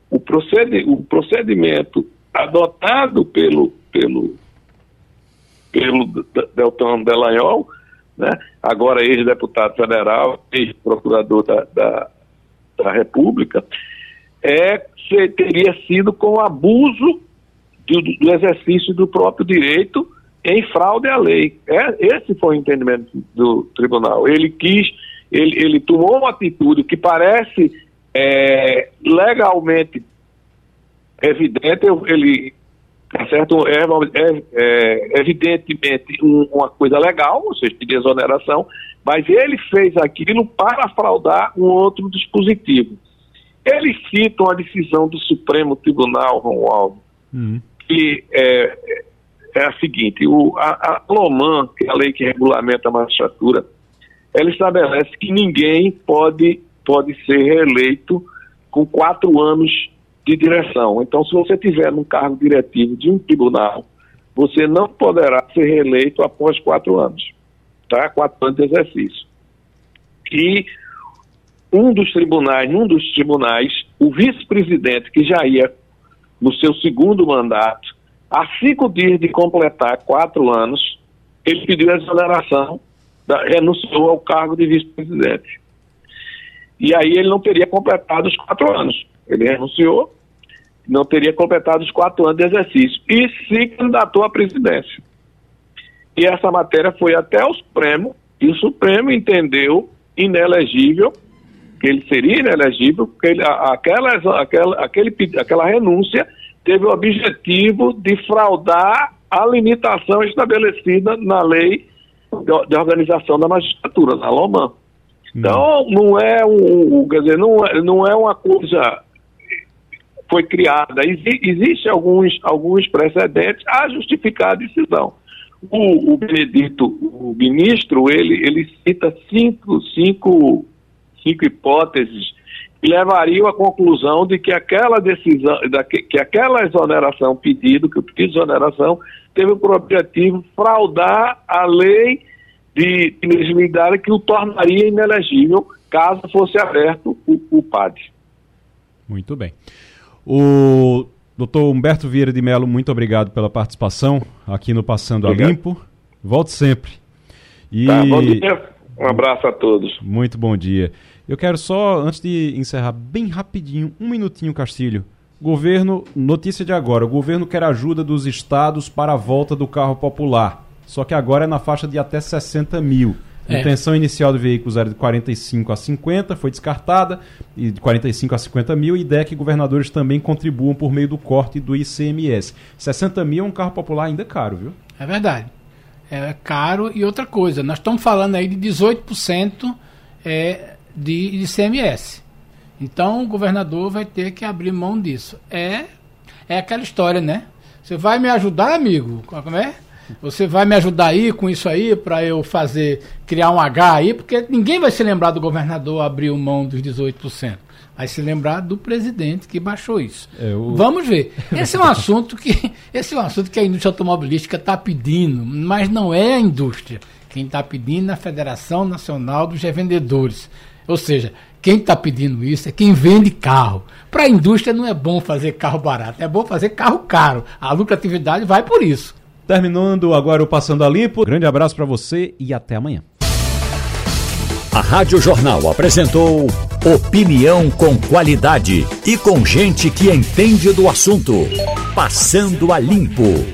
S8: o, o procedimento adotado pelo, pelo, pelo Deltan Delanhol, né, agora ex-deputado federal, ex-procurador da, da da República, é, teria sido com abuso do, do, exercício do próprio direito em fraude à lei. É, esse foi o entendimento do tribunal. Ele quis, ele, ele tomou uma atitude que parece é, legalmente evidente, ele tá certo? É, é, é evidentemente um, uma coisa legal, ou seja, de exoneração, mas ele fez aquilo para fraudar um outro dispositivo. Eles citam a decisão do Supremo Tribunal, Romualdo, uhum. que é, é, a seguinte: o, a, a LOMAN, que é a lei que regulamenta a magistratura, ela estabelece que ninguém pode, pode ser reeleito com quatro anos de direção. Então, se você tiver um cargo diretivo de um tribunal, você não poderá ser reeleito após quatro anos tá? quatro anos de exercício. E um dos tribunais, num dos tribunais, o vice-presidente, que já ia no seu segundo mandato, há cinco dias de completar quatro anos, ele pediu a exoneração, da, renunciou ao cargo de vice-presidente. E aí ele não teria completado os quatro anos. Ele renunciou, não teria completado os quatro anos de exercício. E se candidatou à presidência. E essa matéria foi até o Supremo, e o Supremo entendeu inelegível, que ele seria inelegível, porque ele, aquela, aquela, aquele, aquela renúncia teve o objetivo de fraudar a limitação estabelecida na lei de, organização da magistratura, na LOMAN. Então, não é um, quer dizer, não é, não é uma coisa foi criada. Exi, existe alguns, alguns precedentes a justificar a decisão. O, o Benedito, o ministro, ele, ele cita cinco, cinco, cinco hipóteses levariam à conclusão de que aquela decisão, que, que aquela exoneração pedido, que o pedido de exoneração teve por objetivo fraudar a lei de inelegibilidade que o tornaria inelegível caso fosse aberto o, o PAD.
S2: Muito bem. O Doutor Humberto Vieira de Mello, muito obrigado pela participação aqui no Passando obrigado. a Limpo. Volte sempre.
S8: E... Tá, bom dia. Um abraço a todos.
S2: Muito bom dia. Eu quero só, antes de encerrar, bem rapidinho, um minutinho, Castilho. Governo, notícia de agora: o governo quer ajuda dos estados para a volta do carro popular. Só que agora é na faixa de até 60 mil. A é. intenção inicial do veículo era de 45 a 50, foi descartada, e de 45 a 50 mil, e ideia é que governadores também contribuam por meio do corte do ICMS. 60 mil é um carro popular ainda caro, viu?
S4: É verdade. É caro e outra coisa, nós estamos falando aí de 18% é, de ICMS. Então o governador vai ter que abrir mão disso. É, é aquela história, né? Você vai me ajudar, amigo? Como é? Você vai me ajudar aí com isso aí para eu fazer, criar um H aí, porque ninguém vai se lembrar do governador abrir mão dos 18%. Vai se lembrar do presidente que baixou isso. É, o... Vamos ver. Esse é um assunto que esse é um assunto que a indústria automobilística está pedindo, mas não é a indústria. Quem está pedindo é a Federação Nacional dos Revendedores. Ou seja, quem está pedindo isso é quem vende carro. Para a indústria não é bom fazer carro barato, é bom fazer carro caro. A lucratividade vai por isso.
S2: Terminando agora o Passando a Limpo. Grande abraço para você e até amanhã.
S1: A Rádio Jornal apresentou opinião com qualidade e com gente que entende do assunto. Passando a Limpo.